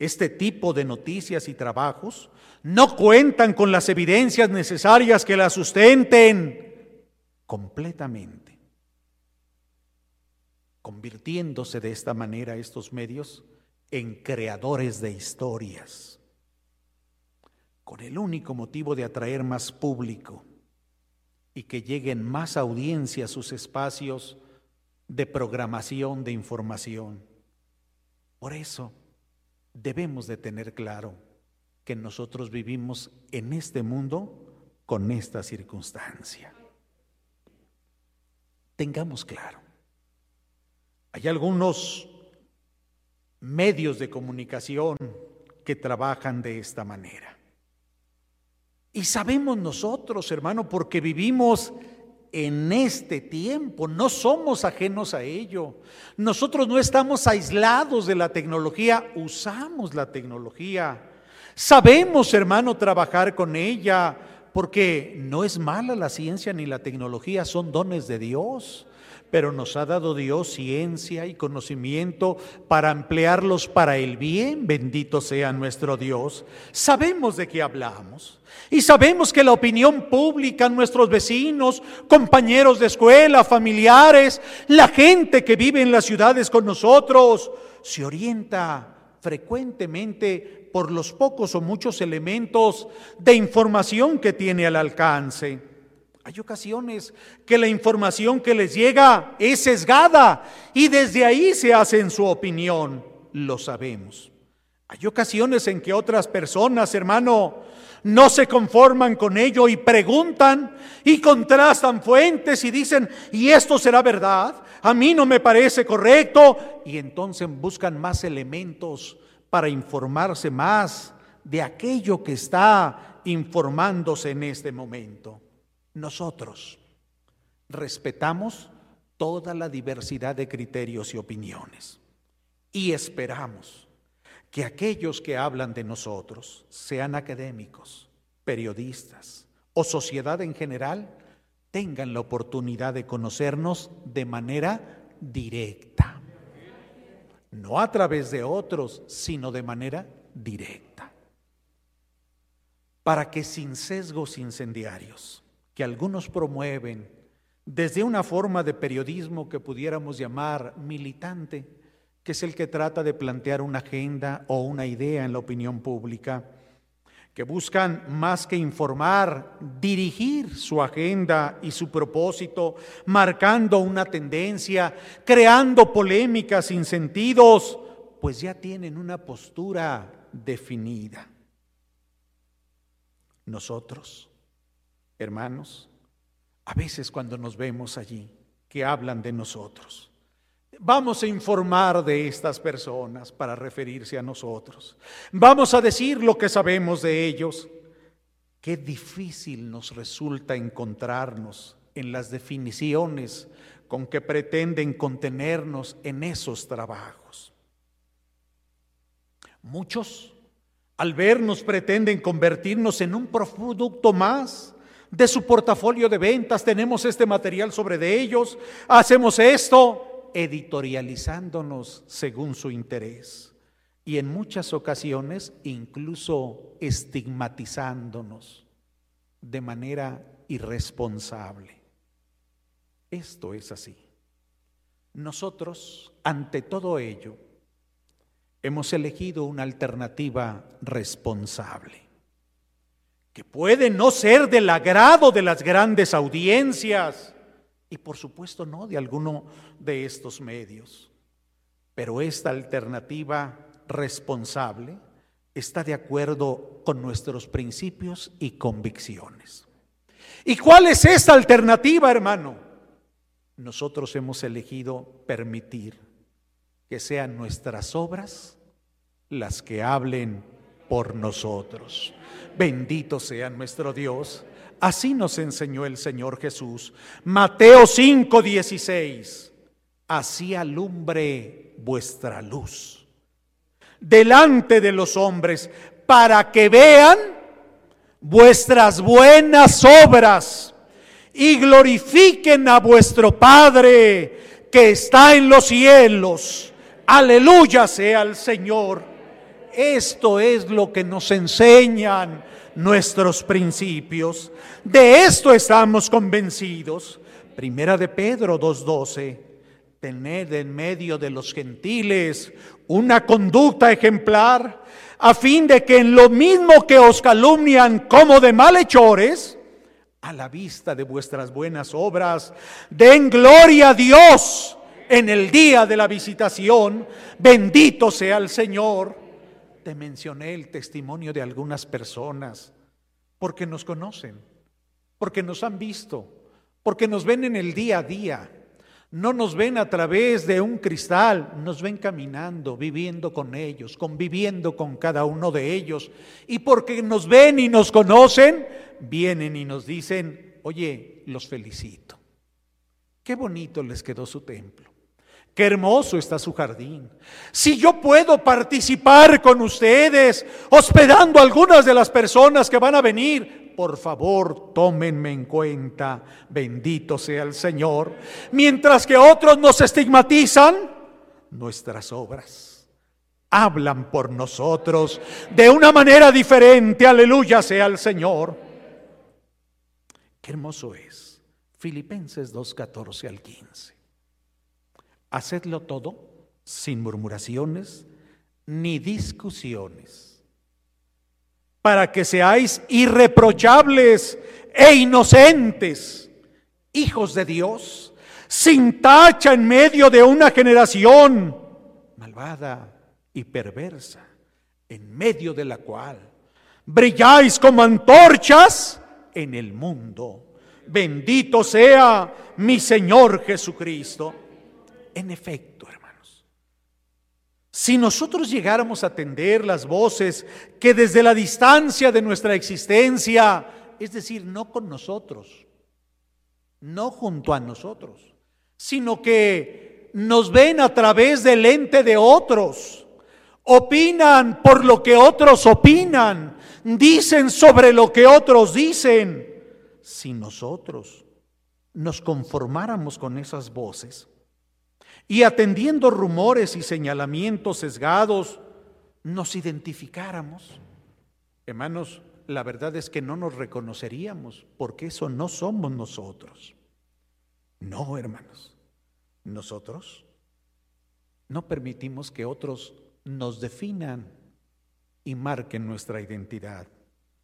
este tipo de noticias y trabajos no cuentan con las evidencias necesarias que las sustenten completamente, convirtiéndose de esta manera estos medios en creadores de historias, con el único motivo de atraer más público y que lleguen más audiencia a sus espacios de programación de información. Por eso debemos de tener claro que nosotros vivimos en este mundo con esta circunstancia. Tengamos claro, hay algunos medios de comunicación que trabajan de esta manera. Y sabemos nosotros, hermano, porque vivimos en este tiempo, no somos ajenos a ello. Nosotros no estamos aislados de la tecnología, usamos la tecnología. Sabemos, hermano, trabajar con ella, porque no es mala la ciencia ni la tecnología, son dones de Dios pero nos ha dado Dios ciencia y conocimiento para emplearlos para el bien. Bendito sea nuestro Dios. Sabemos de qué hablamos. Y sabemos que la opinión pública, nuestros vecinos, compañeros de escuela, familiares, la gente que vive en las ciudades con nosotros, se orienta frecuentemente por los pocos o muchos elementos de información que tiene al alcance. Hay ocasiones que la información que les llega es sesgada y desde ahí se hacen su opinión, lo sabemos. Hay ocasiones en que otras personas, hermano, no se conforman con ello y preguntan y contrastan fuentes y dicen, ¿y esto será verdad? A mí no me parece correcto. Y entonces buscan más elementos para informarse más de aquello que está informándose en este momento. Nosotros respetamos toda la diversidad de criterios y opiniones y esperamos que aquellos que hablan de nosotros, sean académicos, periodistas o sociedad en general, tengan la oportunidad de conocernos de manera directa. No a través de otros, sino de manera directa. Para que sin sesgos incendiarios, que algunos promueven desde una forma de periodismo que pudiéramos llamar militante, que es el que trata de plantear una agenda o una idea en la opinión pública, que buscan más que informar, dirigir su agenda y su propósito, marcando una tendencia, creando polémicas sin sentidos, pues ya tienen una postura definida. Nosotros hermanos, a veces cuando nos vemos allí, que hablan de nosotros. Vamos a informar de estas personas para referirse a nosotros. Vamos a decir lo que sabemos de ellos. Qué difícil nos resulta encontrarnos en las definiciones con que pretenden contenernos en esos trabajos. Muchos, al vernos, pretenden convertirnos en un producto más de su portafolio de ventas, tenemos este material sobre de ellos, hacemos esto, editorializándonos según su interés y en muchas ocasiones incluso estigmatizándonos de manera irresponsable. Esto es así. Nosotros, ante todo ello, hemos elegido una alternativa responsable que puede no ser del agrado de las grandes audiencias y por supuesto no de alguno de estos medios. Pero esta alternativa responsable está de acuerdo con nuestros principios y convicciones. ¿Y cuál es esta alternativa, hermano? Nosotros hemos elegido permitir que sean nuestras obras las que hablen por nosotros. Bendito sea nuestro Dios. Así nos enseñó el Señor Jesús. Mateo 5:16. Así alumbre vuestra luz delante de los hombres para que vean vuestras buenas obras y glorifiquen a vuestro Padre que está en los cielos. Aleluya sea el Señor. Esto es lo que nos enseñan nuestros principios. De esto estamos convencidos. Primera de Pedro 2.12. Tened en medio de los gentiles una conducta ejemplar, a fin de que en lo mismo que os calumnian como de malhechores, a la vista de vuestras buenas obras, den gloria a Dios en el día de la visitación. Bendito sea el Señor. Te mencioné el testimonio de algunas personas porque nos conocen, porque nos han visto, porque nos ven en el día a día. No nos ven a través de un cristal, nos ven caminando, viviendo con ellos, conviviendo con cada uno de ellos. Y porque nos ven y nos conocen, vienen y nos dicen, oye, los felicito. Qué bonito les quedó su templo. Qué hermoso está su jardín. Si yo puedo participar con ustedes, hospedando a algunas de las personas que van a venir, por favor, tómenme en cuenta. Bendito sea el Señor. Mientras que otros nos estigmatizan, nuestras obras hablan por nosotros de una manera diferente. Aleluya sea el Señor. Qué hermoso es. Filipenses 2, 14 al 15. Hacedlo todo sin murmuraciones ni discusiones, para que seáis irreprochables e inocentes, hijos de Dios, sin tacha en medio de una generación malvada y perversa, en medio de la cual brilláis como antorchas en el mundo. Bendito sea mi Señor Jesucristo. En efecto, hermanos, si nosotros llegáramos a atender las voces que desde la distancia de nuestra existencia, es decir, no con nosotros, no junto a nosotros, sino que nos ven a través del ente de otros, opinan por lo que otros opinan, dicen sobre lo que otros dicen. Si nosotros nos conformáramos con esas voces, y atendiendo rumores y señalamientos sesgados, nos identificáramos. Hermanos, la verdad es que no nos reconoceríamos porque eso no somos nosotros. No, hermanos, nosotros no permitimos que otros nos definan y marquen nuestra identidad.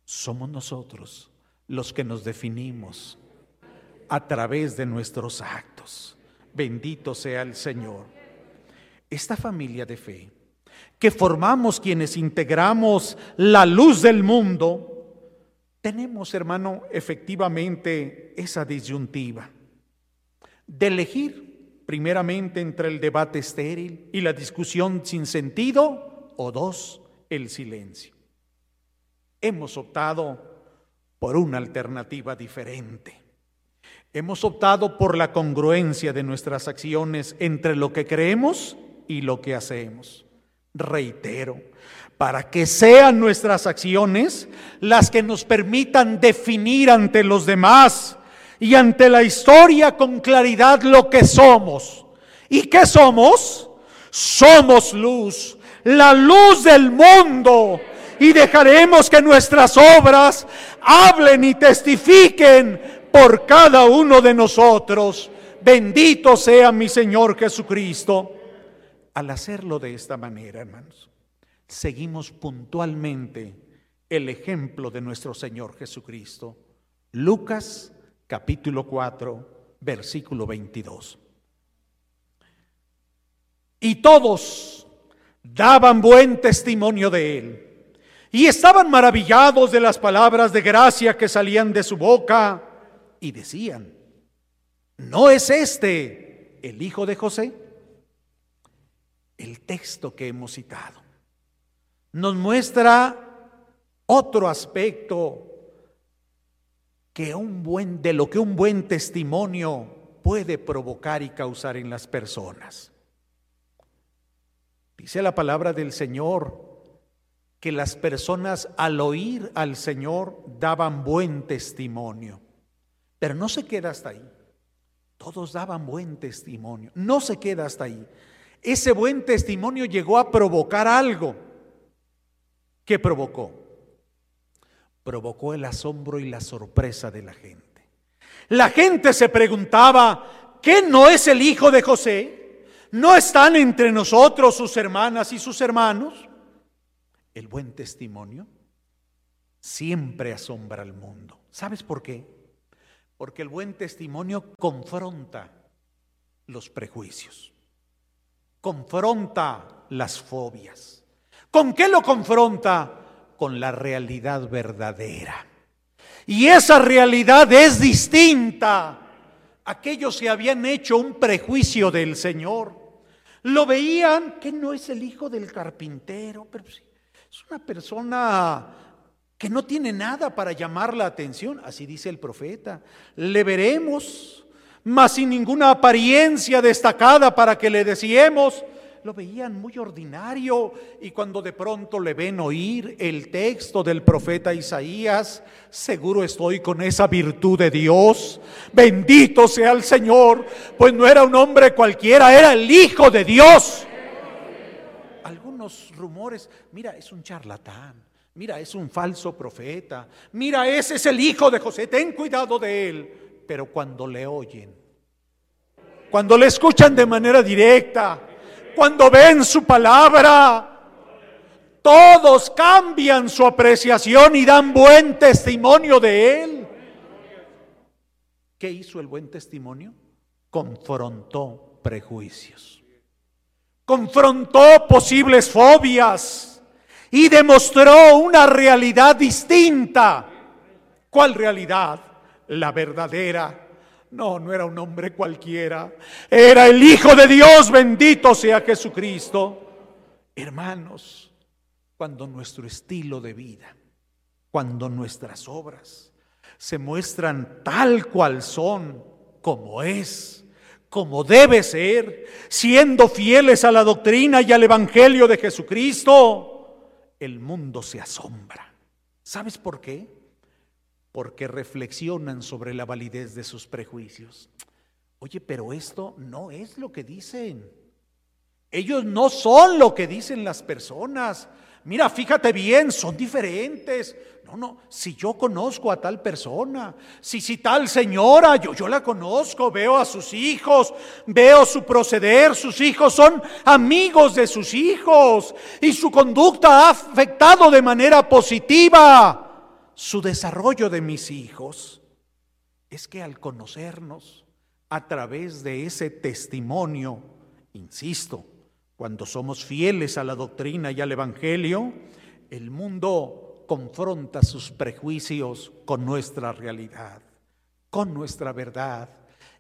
Somos nosotros los que nos definimos a través de nuestros actos. Bendito sea el Señor. Esta familia de fe que formamos quienes integramos la luz del mundo, tenemos, hermano, efectivamente esa disyuntiva de elegir primeramente entre el debate estéril y la discusión sin sentido, o dos, el silencio. Hemos optado por una alternativa diferente. Hemos optado por la congruencia de nuestras acciones entre lo que creemos y lo que hacemos. Reitero, para que sean nuestras acciones las que nos permitan definir ante los demás y ante la historia con claridad lo que somos. ¿Y qué somos? Somos luz, la luz del mundo. Y dejaremos que nuestras obras hablen y testifiquen por cada uno de nosotros. Bendito sea mi Señor Jesucristo. Al hacerlo de esta manera, hermanos, seguimos puntualmente el ejemplo de nuestro Señor Jesucristo. Lucas capítulo 4, versículo 22. Y todos daban buen testimonio de él y estaban maravillados de las palabras de gracia que salían de su boca y decían, ¿no es este el hijo de José? El texto que hemos citado nos muestra otro aspecto que un buen, de lo que un buen testimonio puede provocar y causar en las personas. Dice la palabra del Señor que las personas al oír al Señor daban buen testimonio. Pero no se queda hasta ahí. Todos daban buen testimonio. No se queda hasta ahí. Ese buen testimonio llegó a provocar algo. ¿Qué provocó? Provocó el asombro y la sorpresa de la gente. La gente se preguntaba, ¿qué no es el hijo de José? ¿No están entre nosotros sus hermanas y sus hermanos? El buen testimonio siempre asombra al mundo. ¿Sabes por qué? Porque el buen testimonio confronta los prejuicios, confronta las fobias. ¿Con qué lo confronta? Con la realidad verdadera. Y esa realidad es distinta. Aquellos que habían hecho un prejuicio del Señor, lo veían que no es el hijo del carpintero, pero es una persona que no tiene nada para llamar la atención, así dice el profeta. Le veremos, mas sin ninguna apariencia destacada para que le decíamos, lo veían muy ordinario y cuando de pronto le ven oír el texto del profeta Isaías, seguro estoy con esa virtud de Dios. Bendito sea el Señor, pues no era un hombre cualquiera, era el Hijo de Dios. Algunos rumores, mira, es un charlatán. Mira, es un falso profeta. Mira, ese es el hijo de José. Ten cuidado de él. Pero cuando le oyen, cuando le escuchan de manera directa, cuando ven su palabra, todos cambian su apreciación y dan buen testimonio de él. ¿Qué hizo el buen testimonio? Confrontó prejuicios, confrontó posibles fobias y demostró una realidad distinta. ¿Cuál realidad? La verdadera no, no era un hombre cualquiera. Era el Hijo de Dios, bendito sea Jesucristo. Hermanos, cuando nuestro estilo de vida, cuando nuestras obras se muestran tal cual son, como es, como debe ser, siendo fieles a la doctrina y al Evangelio de Jesucristo, el mundo se asombra. ¿Sabes por qué? porque reflexionan sobre la validez de sus prejuicios. Oye, pero esto no es lo que dicen. Ellos no son lo que dicen las personas. Mira, fíjate bien, son diferentes. No, no, si yo conozco a tal persona, si, si tal señora, yo, yo la conozco, veo a sus hijos, veo su proceder, sus hijos son amigos de sus hijos y su conducta ha afectado de manera positiva su desarrollo de mis hijos es que al conocernos a través de ese testimonio, insisto, cuando somos fieles a la doctrina y al Evangelio, el mundo confronta sus prejuicios con nuestra realidad, con nuestra verdad.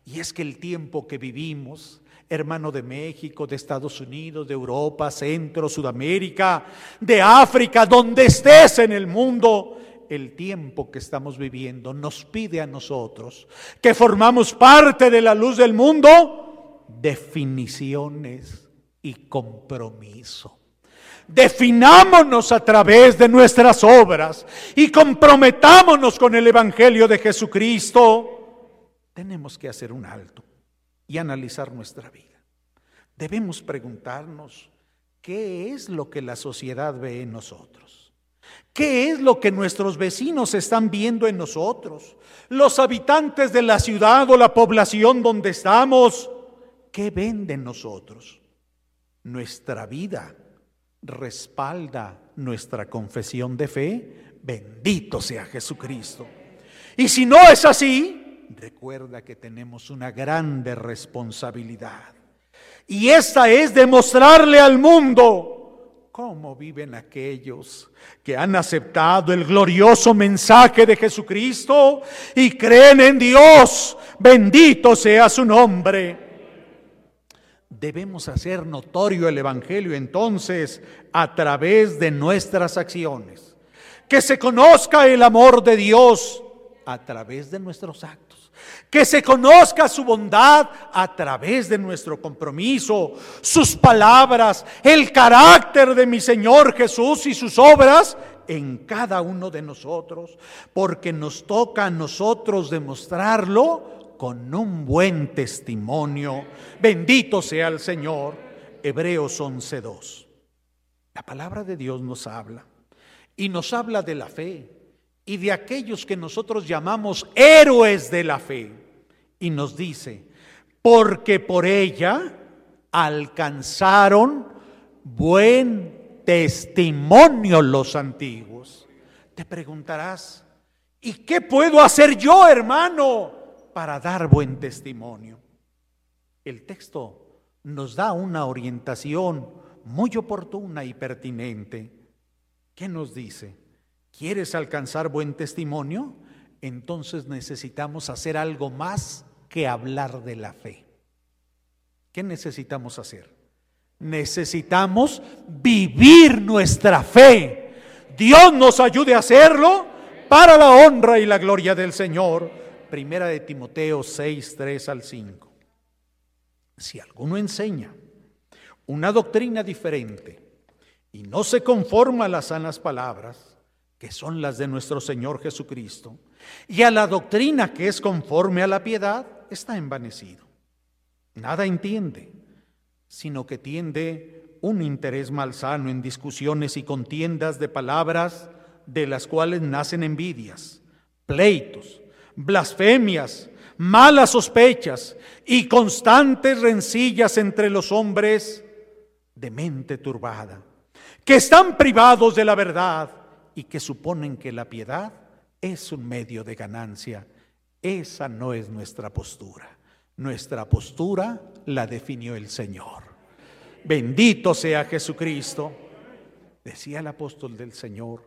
Y es que el tiempo que vivimos, hermano de México, de Estados Unidos, de Europa, Centro, Sudamérica, de África, donde estés en el mundo, el tiempo que estamos viviendo nos pide a nosotros, que formamos parte de la luz del mundo, definiciones y compromiso. Definámonos a través de nuestras obras y comprometámonos con el Evangelio de Jesucristo. Tenemos que hacer un alto y analizar nuestra vida. Debemos preguntarnos qué es lo que la sociedad ve en nosotros. ¿Qué es lo que nuestros vecinos están viendo en nosotros? Los habitantes de la ciudad o la población donde estamos, ¿qué ven de nosotros? Nuestra vida respalda nuestra confesión de fe. Bendito sea Jesucristo. Y si no es así, recuerda que tenemos una grande responsabilidad. Y esta es demostrarle al mundo ¿Cómo viven aquellos que han aceptado el glorioso mensaje de Jesucristo y creen en Dios? Bendito sea su nombre. Debemos hacer notorio el Evangelio entonces a través de nuestras acciones. Que se conozca el amor de Dios a través de nuestros actos que se conozca su bondad a través de nuestro compromiso, sus palabras, el carácter de mi Señor Jesús y sus obras en cada uno de nosotros, porque nos toca a nosotros demostrarlo con un buen testimonio. Bendito sea el Señor. Hebreos 11.2. La palabra de Dios nos habla y nos habla de la fe y de aquellos que nosotros llamamos héroes de la fe y nos dice, porque por ella alcanzaron buen testimonio los antiguos. Te preguntarás, ¿y qué puedo hacer yo, hermano, para dar buen testimonio? El texto nos da una orientación muy oportuna y pertinente. ¿Qué nos dice? ¿Quieres alcanzar buen testimonio? Entonces necesitamos hacer algo más que hablar de la fe. ¿Qué necesitamos hacer? Necesitamos vivir nuestra fe. Dios nos ayude a hacerlo para la honra y la gloria del Señor. Primera de Timoteo 6, 3 al 5. Si alguno enseña una doctrina diferente y no se conforma a las sanas palabras, que son las de nuestro Señor Jesucristo, y a la doctrina que es conforme a la piedad, está envanecido. Nada entiende, sino que tiende un interés malsano en discusiones y contiendas de palabras de las cuales nacen envidias, pleitos, blasfemias, malas sospechas y constantes rencillas entre los hombres de mente turbada, que están privados de la verdad y que suponen que la piedad es un medio de ganancia. Esa no es nuestra postura. Nuestra postura la definió el Señor. Bendito sea Jesucristo. Decía el apóstol del Señor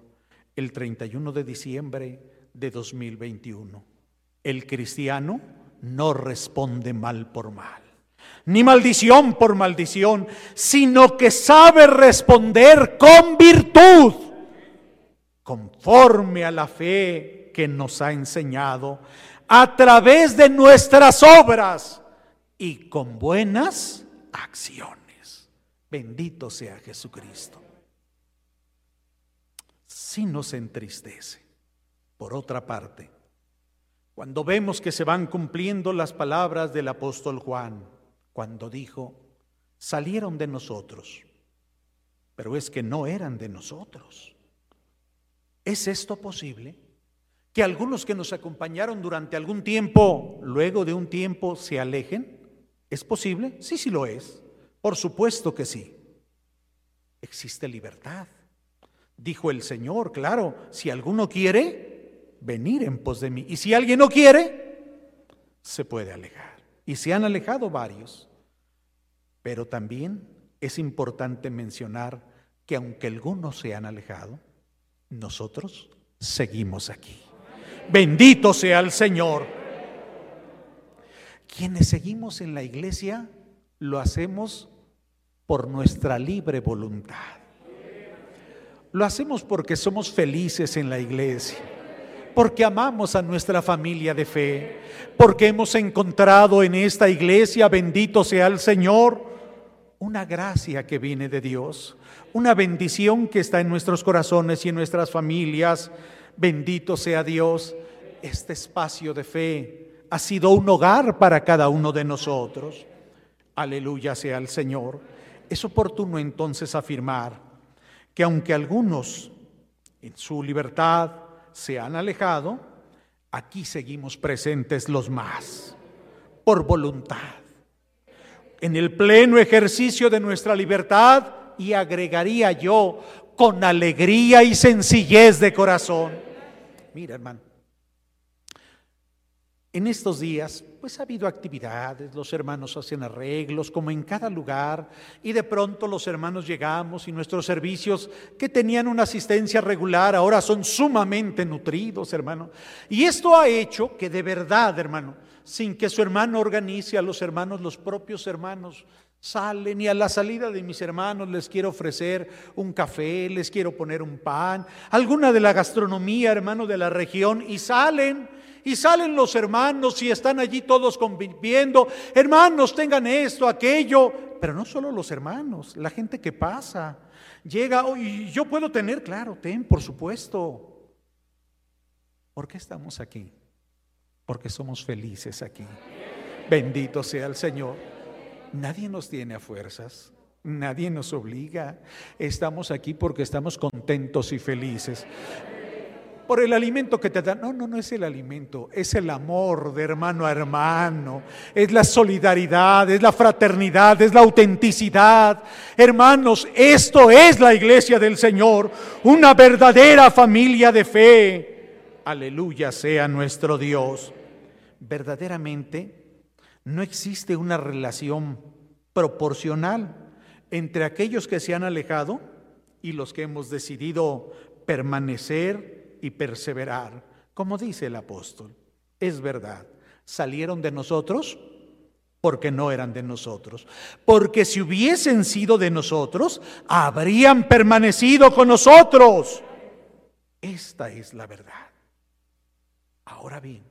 el 31 de diciembre de 2021. El cristiano no responde mal por mal, ni maldición por maldición, sino que sabe responder con virtud conforme a la fe que nos ha enseñado, a través de nuestras obras y con buenas acciones. Bendito sea Jesucristo. Si nos entristece, por otra parte, cuando vemos que se van cumpliendo las palabras del apóstol Juan, cuando dijo, salieron de nosotros, pero es que no eran de nosotros. ¿Es esto posible? Que algunos que nos acompañaron durante algún tiempo, luego de un tiempo, se alejen. ¿Es posible? Sí, sí lo es. Por supuesto que sí. Existe libertad. Dijo el Señor, claro, si alguno quiere, venir en pos de mí. Y si alguien no quiere, se puede alejar. Y se han alejado varios. Pero también es importante mencionar que aunque algunos se han alejado, nosotros seguimos aquí. Bendito sea el Señor. Quienes seguimos en la iglesia lo hacemos por nuestra libre voluntad. Lo hacemos porque somos felices en la iglesia, porque amamos a nuestra familia de fe, porque hemos encontrado en esta iglesia, bendito sea el Señor, una gracia que viene de Dios, una bendición que está en nuestros corazones y en nuestras familias. Bendito sea Dios. Este espacio de fe ha sido un hogar para cada uno de nosotros. Aleluya sea el Señor. Es oportuno entonces afirmar que aunque algunos en su libertad se han alejado, aquí seguimos presentes los más, por voluntad. En el pleno ejercicio de nuestra libertad, y agregaría yo con alegría y sencillez de corazón. Mira, hermano, en estos días, pues ha habido actividades, los hermanos hacen arreglos, como en cada lugar, y de pronto los hermanos llegamos y nuestros servicios que tenían una asistencia regular ahora son sumamente nutridos, hermano. Y esto ha hecho que de verdad, hermano, sin que su hermano organice a los hermanos, los propios hermanos, salen y a la salida de mis hermanos les quiero ofrecer un café, les quiero poner un pan, alguna de la gastronomía, hermano, de la región, y salen y salen los hermanos y están allí todos conviviendo. Hermanos, tengan esto, aquello. Pero no solo los hermanos, la gente que pasa. Llega, oh, y yo puedo tener, claro, ten, por supuesto. ¿Por qué estamos aquí? Porque somos felices aquí. Bendito sea el Señor. Nadie nos tiene a fuerzas. Nadie nos obliga. Estamos aquí porque estamos contentos y felices por el alimento que te dan. No, no, no es el alimento, es el amor de hermano a hermano, es la solidaridad, es la fraternidad, es la autenticidad. Hermanos, esto es la iglesia del Señor, una verdadera familia de fe. Aleluya sea nuestro Dios. Verdaderamente no existe una relación proporcional entre aquellos que se han alejado y los que hemos decidido permanecer y perseverar, como dice el apóstol. Es verdad, salieron de nosotros porque no eran de nosotros. Porque si hubiesen sido de nosotros, habrían permanecido con nosotros. Esta es la verdad. Ahora bien,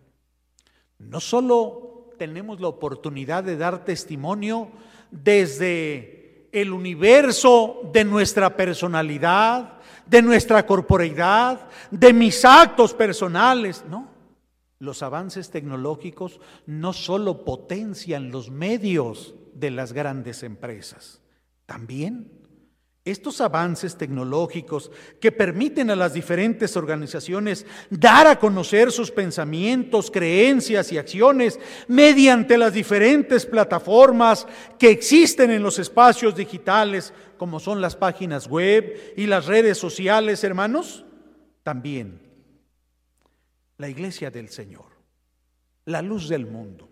no solo tenemos la oportunidad de dar testimonio desde el universo de nuestra personalidad, de nuestra corporeidad, de mis actos personales. No, los avances tecnológicos no solo potencian los medios de las grandes empresas, también estos avances tecnológicos que permiten a las diferentes organizaciones dar a conocer sus pensamientos, creencias y acciones mediante las diferentes plataformas que existen en los espacios digitales, como son las páginas web y las redes sociales, hermanos, también la iglesia del Señor, la luz del mundo,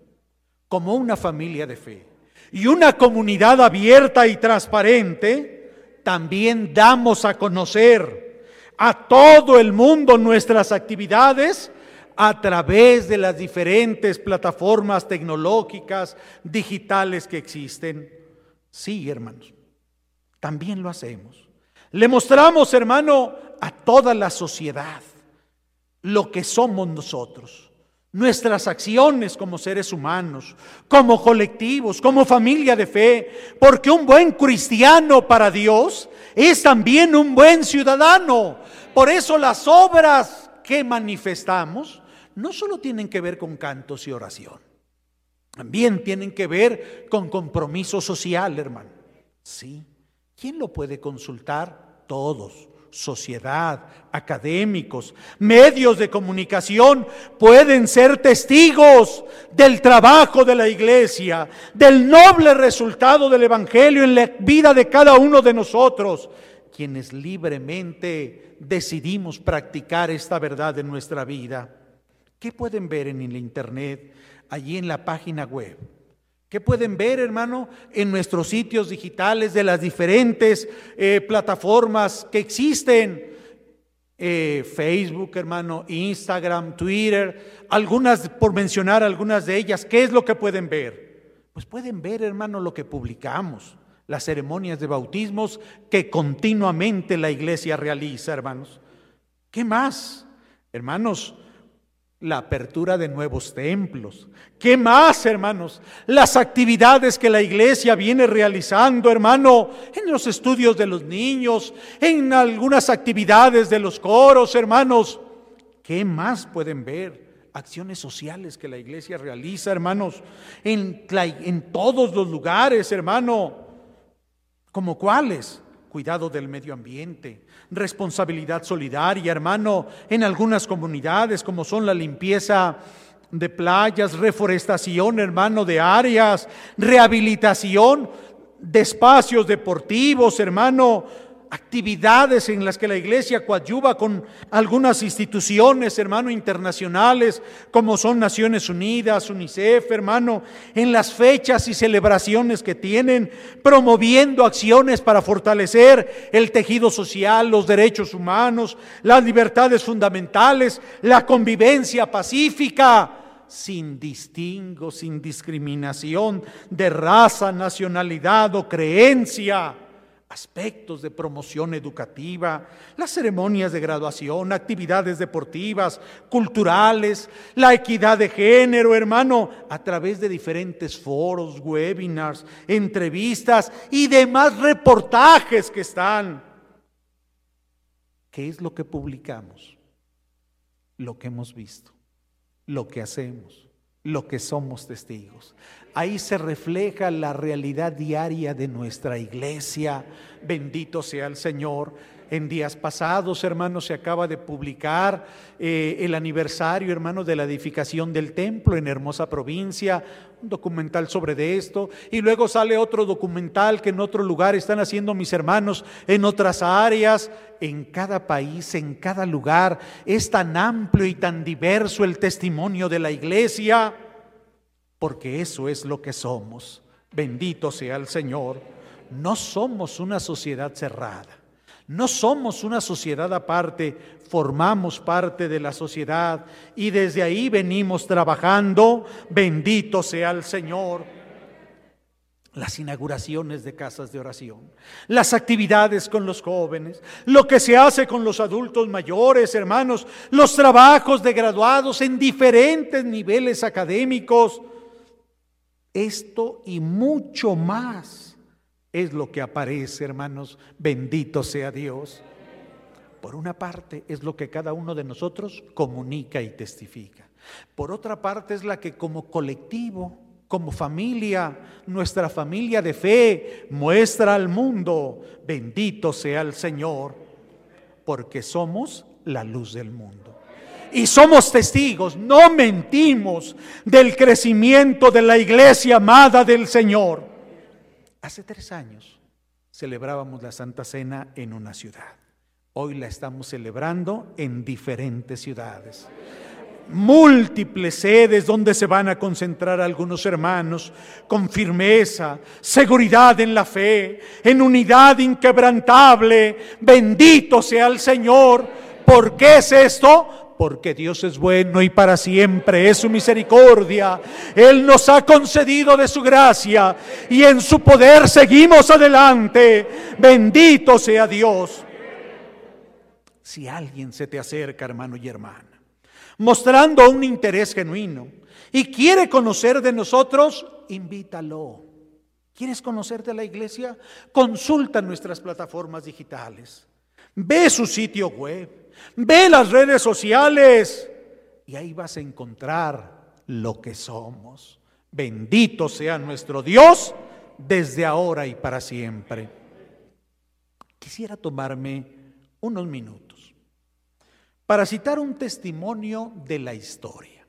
como una familia de fe y una comunidad abierta y transparente, también damos a conocer a todo el mundo nuestras actividades a través de las diferentes plataformas tecnológicas, digitales que existen. Sí, hermanos, también lo hacemos. Le mostramos, hermano, a toda la sociedad lo que somos nosotros nuestras acciones como seres humanos, como colectivos, como familia de fe, porque un buen cristiano para Dios es también un buen ciudadano. Por eso las obras que manifestamos no solo tienen que ver con cantos y oración, también tienen que ver con compromiso social, hermano. Sí, ¿quién lo puede consultar? Todos sociedad, académicos, medios de comunicación pueden ser testigos del trabajo de la iglesia, del noble resultado del Evangelio en la vida de cada uno de nosotros, quienes libremente decidimos practicar esta verdad en nuestra vida. ¿Qué pueden ver en el Internet, allí en la página web? ¿Qué pueden ver, hermano, en nuestros sitios digitales de las diferentes eh, plataformas que existen? Eh, Facebook, hermano, Instagram, Twitter, algunas, por mencionar algunas de ellas, ¿qué es lo que pueden ver? Pues pueden ver, hermano, lo que publicamos, las ceremonias de bautismos que continuamente la iglesia realiza, hermanos. ¿Qué más? Hermanos, la apertura de nuevos templos. ¿Qué más, hermanos? Las actividades que la iglesia viene realizando, hermano, en los estudios de los niños, en algunas actividades de los coros, hermanos. ¿Qué más pueden ver? Acciones sociales que la iglesia realiza, hermanos, en, en todos los lugares, hermano. ¿Como cuáles? Cuidado del medio ambiente, responsabilidad solidaria, hermano, en algunas comunidades como son la limpieza de playas, reforestación, hermano, de áreas, rehabilitación de espacios deportivos, hermano, actividades en las que la iglesia coadyuva con algunas instituciones, hermano, internacionales, como son Naciones Unidas, UNICEF, hermano, en las fechas y celebraciones que tienen, promoviendo acciones para fortalecer el tejido social, los derechos humanos, las libertades fundamentales, la convivencia pacífica sin distingo, sin discriminación de raza, nacionalidad o creencia aspectos de promoción educativa, las ceremonias de graduación, actividades deportivas, culturales, la equidad de género, hermano, a través de diferentes foros, webinars, entrevistas y demás reportajes que están. ¿Qué es lo que publicamos? Lo que hemos visto, lo que hacemos, lo que somos testigos. Ahí se refleja la realidad diaria de nuestra iglesia. Bendito sea el Señor. En días pasados, hermanos, se acaba de publicar eh, el aniversario, hermanos, de la edificación del templo en hermosa provincia, un documental sobre esto, y luego sale otro documental que en otro lugar están haciendo mis hermanos en otras áreas, en cada país, en cada lugar. Es tan amplio y tan diverso el testimonio de la iglesia porque eso es lo que somos. Bendito sea el Señor. No somos una sociedad cerrada. No somos una sociedad aparte, formamos parte de la sociedad y desde ahí venimos trabajando. Bendito sea el Señor. Las inauguraciones de casas de oración, las actividades con los jóvenes, lo que se hace con los adultos mayores, hermanos, los trabajos de graduados en diferentes niveles académicos esto y mucho más es lo que aparece, hermanos. Bendito sea Dios. Por una parte es lo que cada uno de nosotros comunica y testifica. Por otra parte es la que como colectivo, como familia, nuestra familia de fe muestra al mundo. Bendito sea el Señor, porque somos la luz del mundo y somos testigos, no mentimos del crecimiento de la iglesia amada del Señor. Hace tres años celebrábamos la Santa Cena en una ciudad. Hoy la estamos celebrando en diferentes ciudades. Múltiples sedes donde se van a concentrar algunos hermanos con firmeza, seguridad en la fe, en unidad inquebrantable. Bendito sea el Señor. ¿Por qué es esto? Porque Dios es bueno y para siempre es su misericordia. Él nos ha concedido de su gracia y en su poder seguimos adelante. Bendito sea Dios. Si alguien se te acerca, hermano y hermana, mostrando un interés genuino y quiere conocer de nosotros, invítalo. ¿Quieres conocer de la iglesia? Consulta nuestras plataformas digitales. Ve su sitio web Ve las redes sociales y ahí vas a encontrar lo que somos. Bendito sea nuestro Dios desde ahora y para siempre. Quisiera tomarme unos minutos para citar un testimonio de la historia.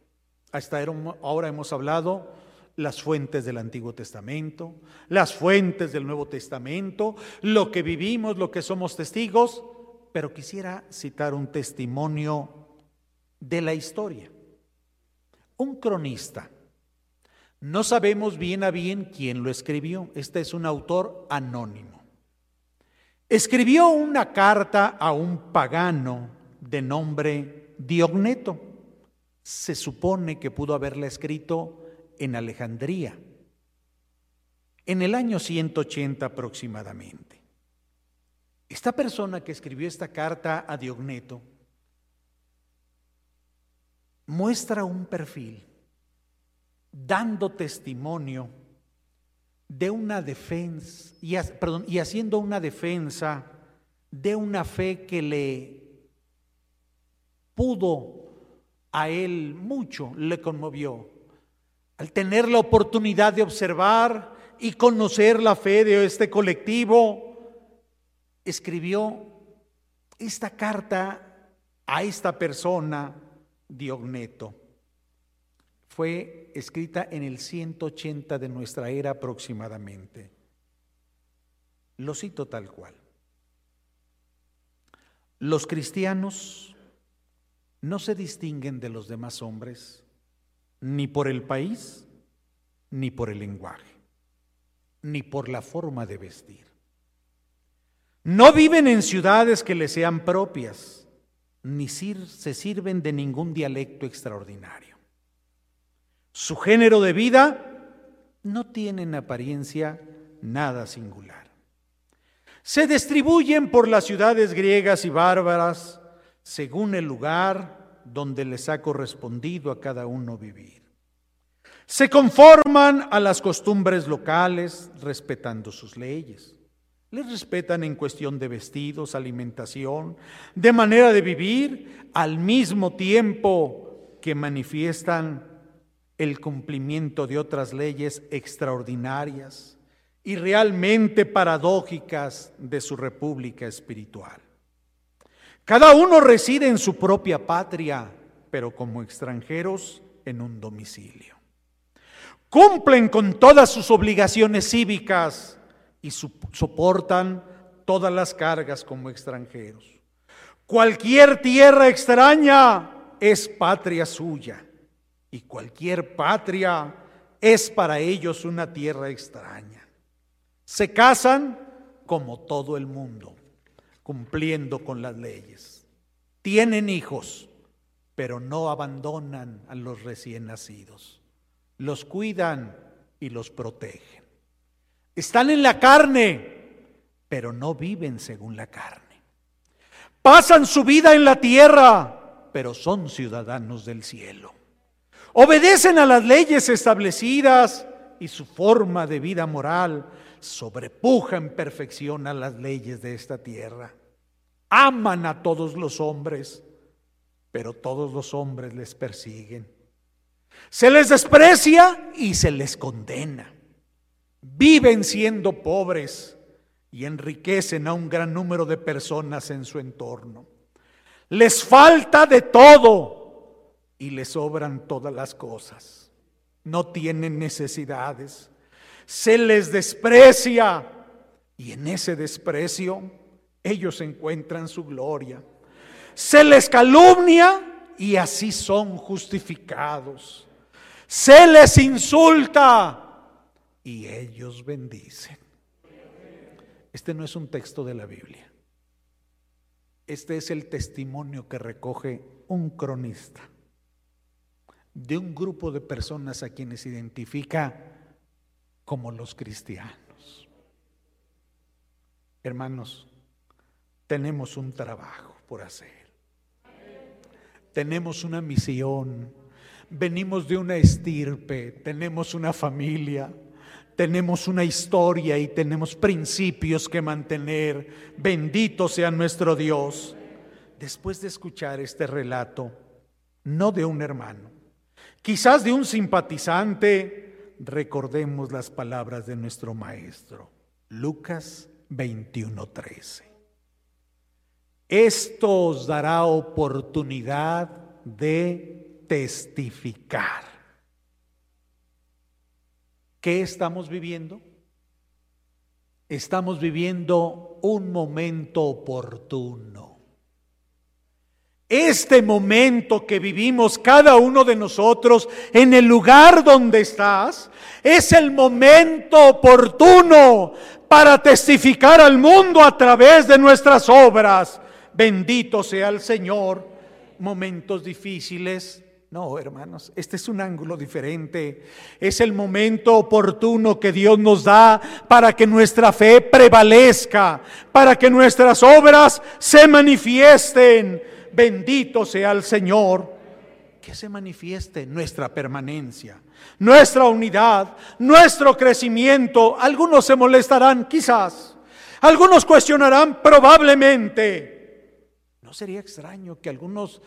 Hasta ahora hemos hablado las fuentes del Antiguo Testamento, las fuentes del Nuevo Testamento, lo que vivimos, lo que somos testigos pero quisiera citar un testimonio de la historia. Un cronista. No sabemos bien a bien quién lo escribió. Este es un autor anónimo. Escribió una carta a un pagano de nombre Diogneto. Se supone que pudo haberla escrito en Alejandría, en el año 180 aproximadamente. Esta persona que escribió esta carta a Diogneto muestra un perfil dando testimonio de una defensa, y, y haciendo una defensa de una fe que le pudo a él mucho, le conmovió. Al tener la oportunidad de observar y conocer la fe de este colectivo, escribió esta carta a esta persona, Diogneto. Fue escrita en el 180 de nuestra era aproximadamente. Lo cito tal cual. Los cristianos no se distinguen de los demás hombres ni por el país, ni por el lenguaje, ni por la forma de vestir. No viven en ciudades que les sean propias, ni se sirven de ningún dialecto extraordinario. Su género de vida no tiene en apariencia nada singular. Se distribuyen por las ciudades griegas y bárbaras según el lugar donde les ha correspondido a cada uno vivir. Se conforman a las costumbres locales respetando sus leyes. Les respetan en cuestión de vestidos, alimentación, de manera de vivir, al mismo tiempo que manifiestan el cumplimiento de otras leyes extraordinarias y realmente paradójicas de su república espiritual. Cada uno reside en su propia patria, pero como extranjeros en un domicilio. Cumplen con todas sus obligaciones cívicas y soportan todas las cargas como extranjeros. Cualquier tierra extraña es patria suya y cualquier patria es para ellos una tierra extraña. Se casan como todo el mundo, cumpliendo con las leyes. Tienen hijos, pero no abandonan a los recién nacidos. Los cuidan y los protegen. Están en la carne, pero no viven según la carne. Pasan su vida en la tierra, pero son ciudadanos del cielo. Obedecen a las leyes establecidas y su forma de vida moral sobrepuja en perfección a las leyes de esta tierra. Aman a todos los hombres, pero todos los hombres les persiguen. Se les desprecia y se les condena. Viven siendo pobres y enriquecen a un gran número de personas en su entorno. Les falta de todo y le sobran todas las cosas. No tienen necesidades. Se les desprecia y en ese desprecio ellos encuentran su gloria. Se les calumnia y así son justificados. Se les insulta y ellos bendicen. Este no es un texto de la Biblia. Este es el testimonio que recoge un cronista de un grupo de personas a quienes identifica como los cristianos. Hermanos, tenemos un trabajo por hacer. Tenemos una misión. Venimos de una estirpe, tenemos una familia, tenemos una historia y tenemos principios que mantener. Bendito sea nuestro Dios. Después de escuchar este relato, no de un hermano, Quizás de un simpatizante, recordemos las palabras de nuestro maestro, Lucas 21:13. Esto os dará oportunidad de testificar. ¿Qué estamos viviendo? Estamos viviendo un momento oportuno este momento que vivimos cada uno de nosotros en el lugar donde estás es el momento oportuno para testificar al mundo a través de nuestras obras. Bendito sea el Señor. Momentos difíciles. No, hermanos, este es un ángulo diferente. Es el momento oportuno que Dios nos da para que nuestra fe prevalezca, para que nuestras obras se manifiesten bendito sea el Señor, que se manifieste nuestra permanencia, nuestra unidad, nuestro crecimiento. Algunos se molestarán quizás, algunos cuestionarán probablemente. ¿No sería extraño que algunos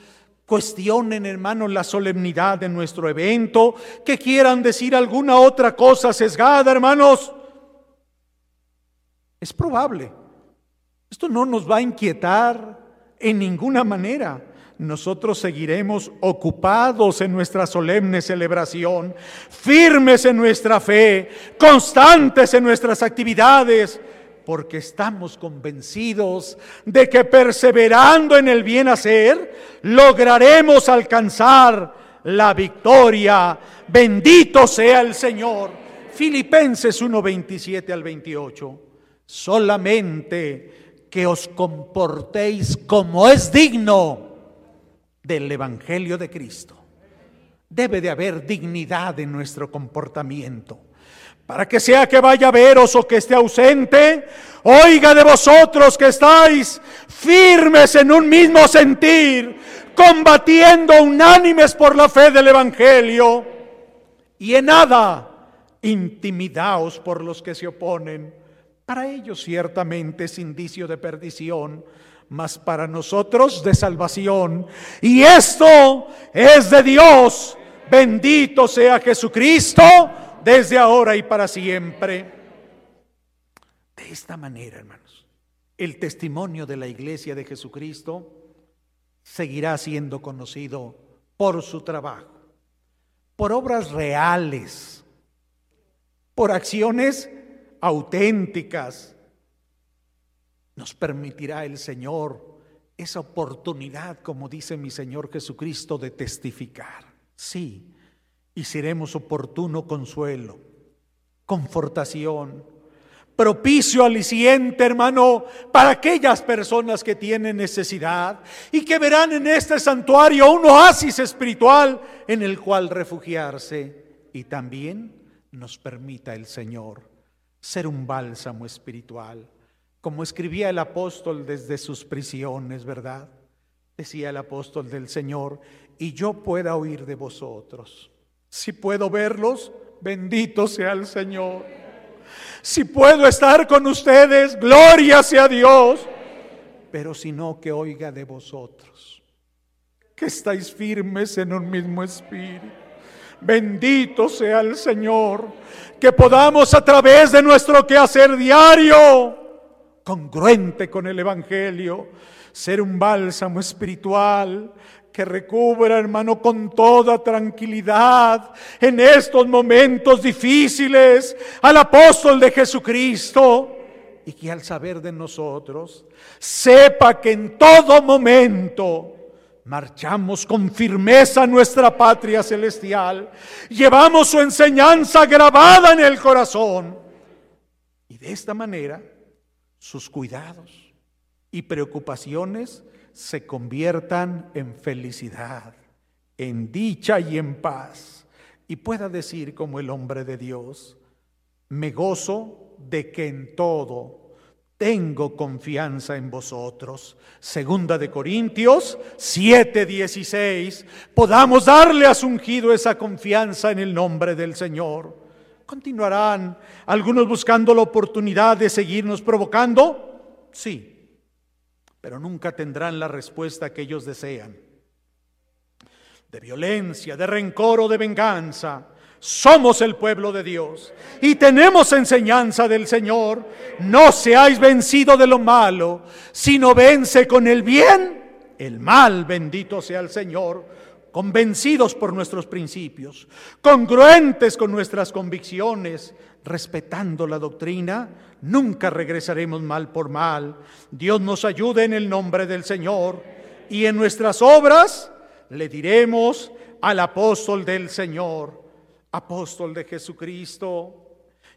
cuestionen, hermanos, la solemnidad de nuestro evento, que quieran decir alguna otra cosa sesgada, hermanos? Es probable. Esto no nos va a inquietar, en ninguna manera. Nosotros seguiremos ocupados en nuestra solemne celebración, firmes en nuestra fe, constantes en nuestras actividades, porque estamos convencidos de que perseverando en el bien hacer, lograremos alcanzar la victoria. Bendito sea el Señor. Filipenses 1, 27 al 28. Solamente que os comportéis como es digno del Evangelio de Cristo. Debe de haber dignidad en nuestro comportamiento para que sea que vaya a veros o que esté ausente, oiga de vosotros que estáis firmes en un mismo sentir, combatiendo unánimes por la fe del Evangelio, y en nada intimidaos por los que se oponen. Para ellos ciertamente es indicio de perdición, mas para nosotros de salvación. Y esto es de Dios. Bendito sea Jesucristo desde ahora y para siempre. De esta manera, hermanos, el testimonio de la iglesia de Jesucristo seguirá siendo conocido por su trabajo, por obras reales, por acciones auténticas. Nos permitirá el Señor esa oportunidad, como dice mi Señor Jesucristo, de testificar. Sí, y seremos oportuno consuelo, confortación, propicio aliciente, hermano, para aquellas personas que tienen necesidad y que verán en este santuario un oasis espiritual en el cual refugiarse. Y también nos permita el Señor ser un bálsamo espiritual, como escribía el apóstol desde sus prisiones, ¿verdad? Decía el apóstol del Señor, y yo pueda oír de vosotros si puedo verlos, bendito sea el Señor. Si puedo estar con ustedes, gloria sea Dios. Pero si no, que oiga de vosotros, que estáis firmes en un mismo espíritu. Bendito sea el Señor, que podamos a través de nuestro quehacer diario, congruente con el Evangelio, ser un bálsamo espiritual que recubra, hermano, con toda tranquilidad en estos momentos difíciles al apóstol de Jesucristo y que al saber de nosotros sepa que en todo momento marchamos con firmeza a nuestra patria celestial, llevamos su enseñanza grabada en el corazón y de esta manera sus cuidados y preocupaciones se conviertan en felicidad, en dicha y en paz, y pueda decir como el hombre de Dios, me gozo de que en todo tengo confianza en vosotros. Segunda de Corintios 7:16, podamos darle a su ungido esa confianza en el nombre del Señor. ¿Continuarán algunos buscando la oportunidad de seguirnos provocando? Sí pero nunca tendrán la respuesta que ellos desean. De violencia, de rencor o de venganza. Somos el pueblo de Dios y tenemos enseñanza del Señor. No seáis vencido de lo malo, sino vence con el bien el mal. Bendito sea el Señor convencidos por nuestros principios, congruentes con nuestras convicciones, respetando la doctrina, nunca regresaremos mal por mal. Dios nos ayude en el nombre del Señor y en nuestras obras le diremos al apóstol del Señor, apóstol de Jesucristo.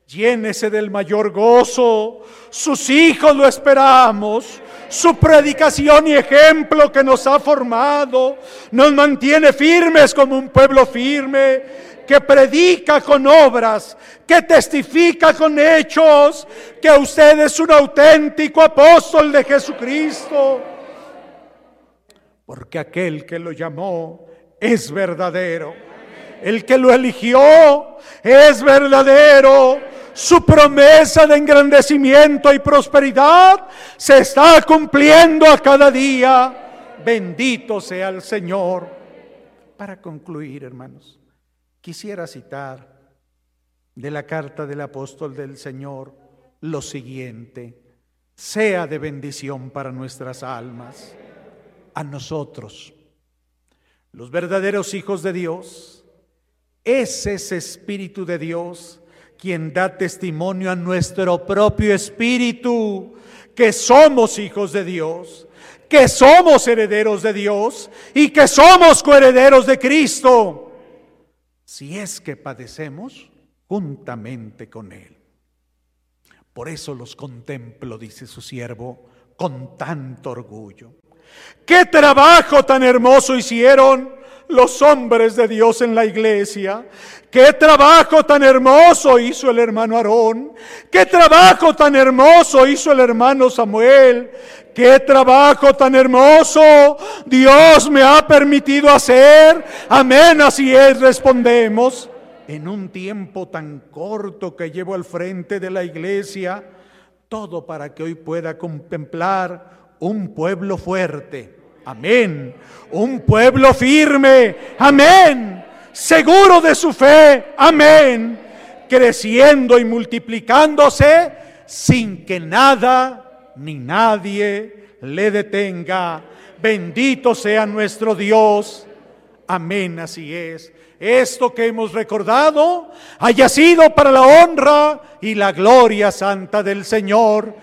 Llénese del mayor gozo, sus hijos lo esperamos, su predicación y ejemplo que nos ha formado, nos mantiene firmes como un pueblo firme, que predica con obras, que testifica con hechos, que usted es un auténtico apóstol de Jesucristo. Porque aquel que lo llamó es verdadero. El que lo eligió es verdadero. Su promesa de engrandecimiento y prosperidad se está cumpliendo a cada día. Bendito sea el Señor. Para concluir, hermanos, Quisiera citar de la carta del apóstol del Señor lo siguiente, sea de bendición para nuestras almas, a nosotros, los verdaderos hijos de Dios, es ese Espíritu de Dios quien da testimonio a nuestro propio espíritu que somos hijos de Dios, que somos herederos de Dios y que somos coherederos de Cristo, si es que padecemos juntamente con Él. Por eso los contemplo, dice su siervo, con tanto orgullo. ¿Qué trabajo tan hermoso hicieron los hombres de Dios en la iglesia? ¿Qué trabajo tan hermoso hizo el hermano Aarón? ¿Qué trabajo tan hermoso hizo el hermano Samuel? ¿Qué trabajo tan hermoso Dios me ha permitido hacer? Amén, así es, respondemos. En un tiempo tan corto que llevo al frente de la iglesia, todo para que hoy pueda contemplar un pueblo fuerte. Amén. Un pueblo firme. Amén. Seguro de su fe. Amén. Creciendo y multiplicándose sin que nada ni nadie le detenga. Bendito sea nuestro Dios. Amén, así es. Esto que hemos recordado haya sido para la honra y la gloria santa del Señor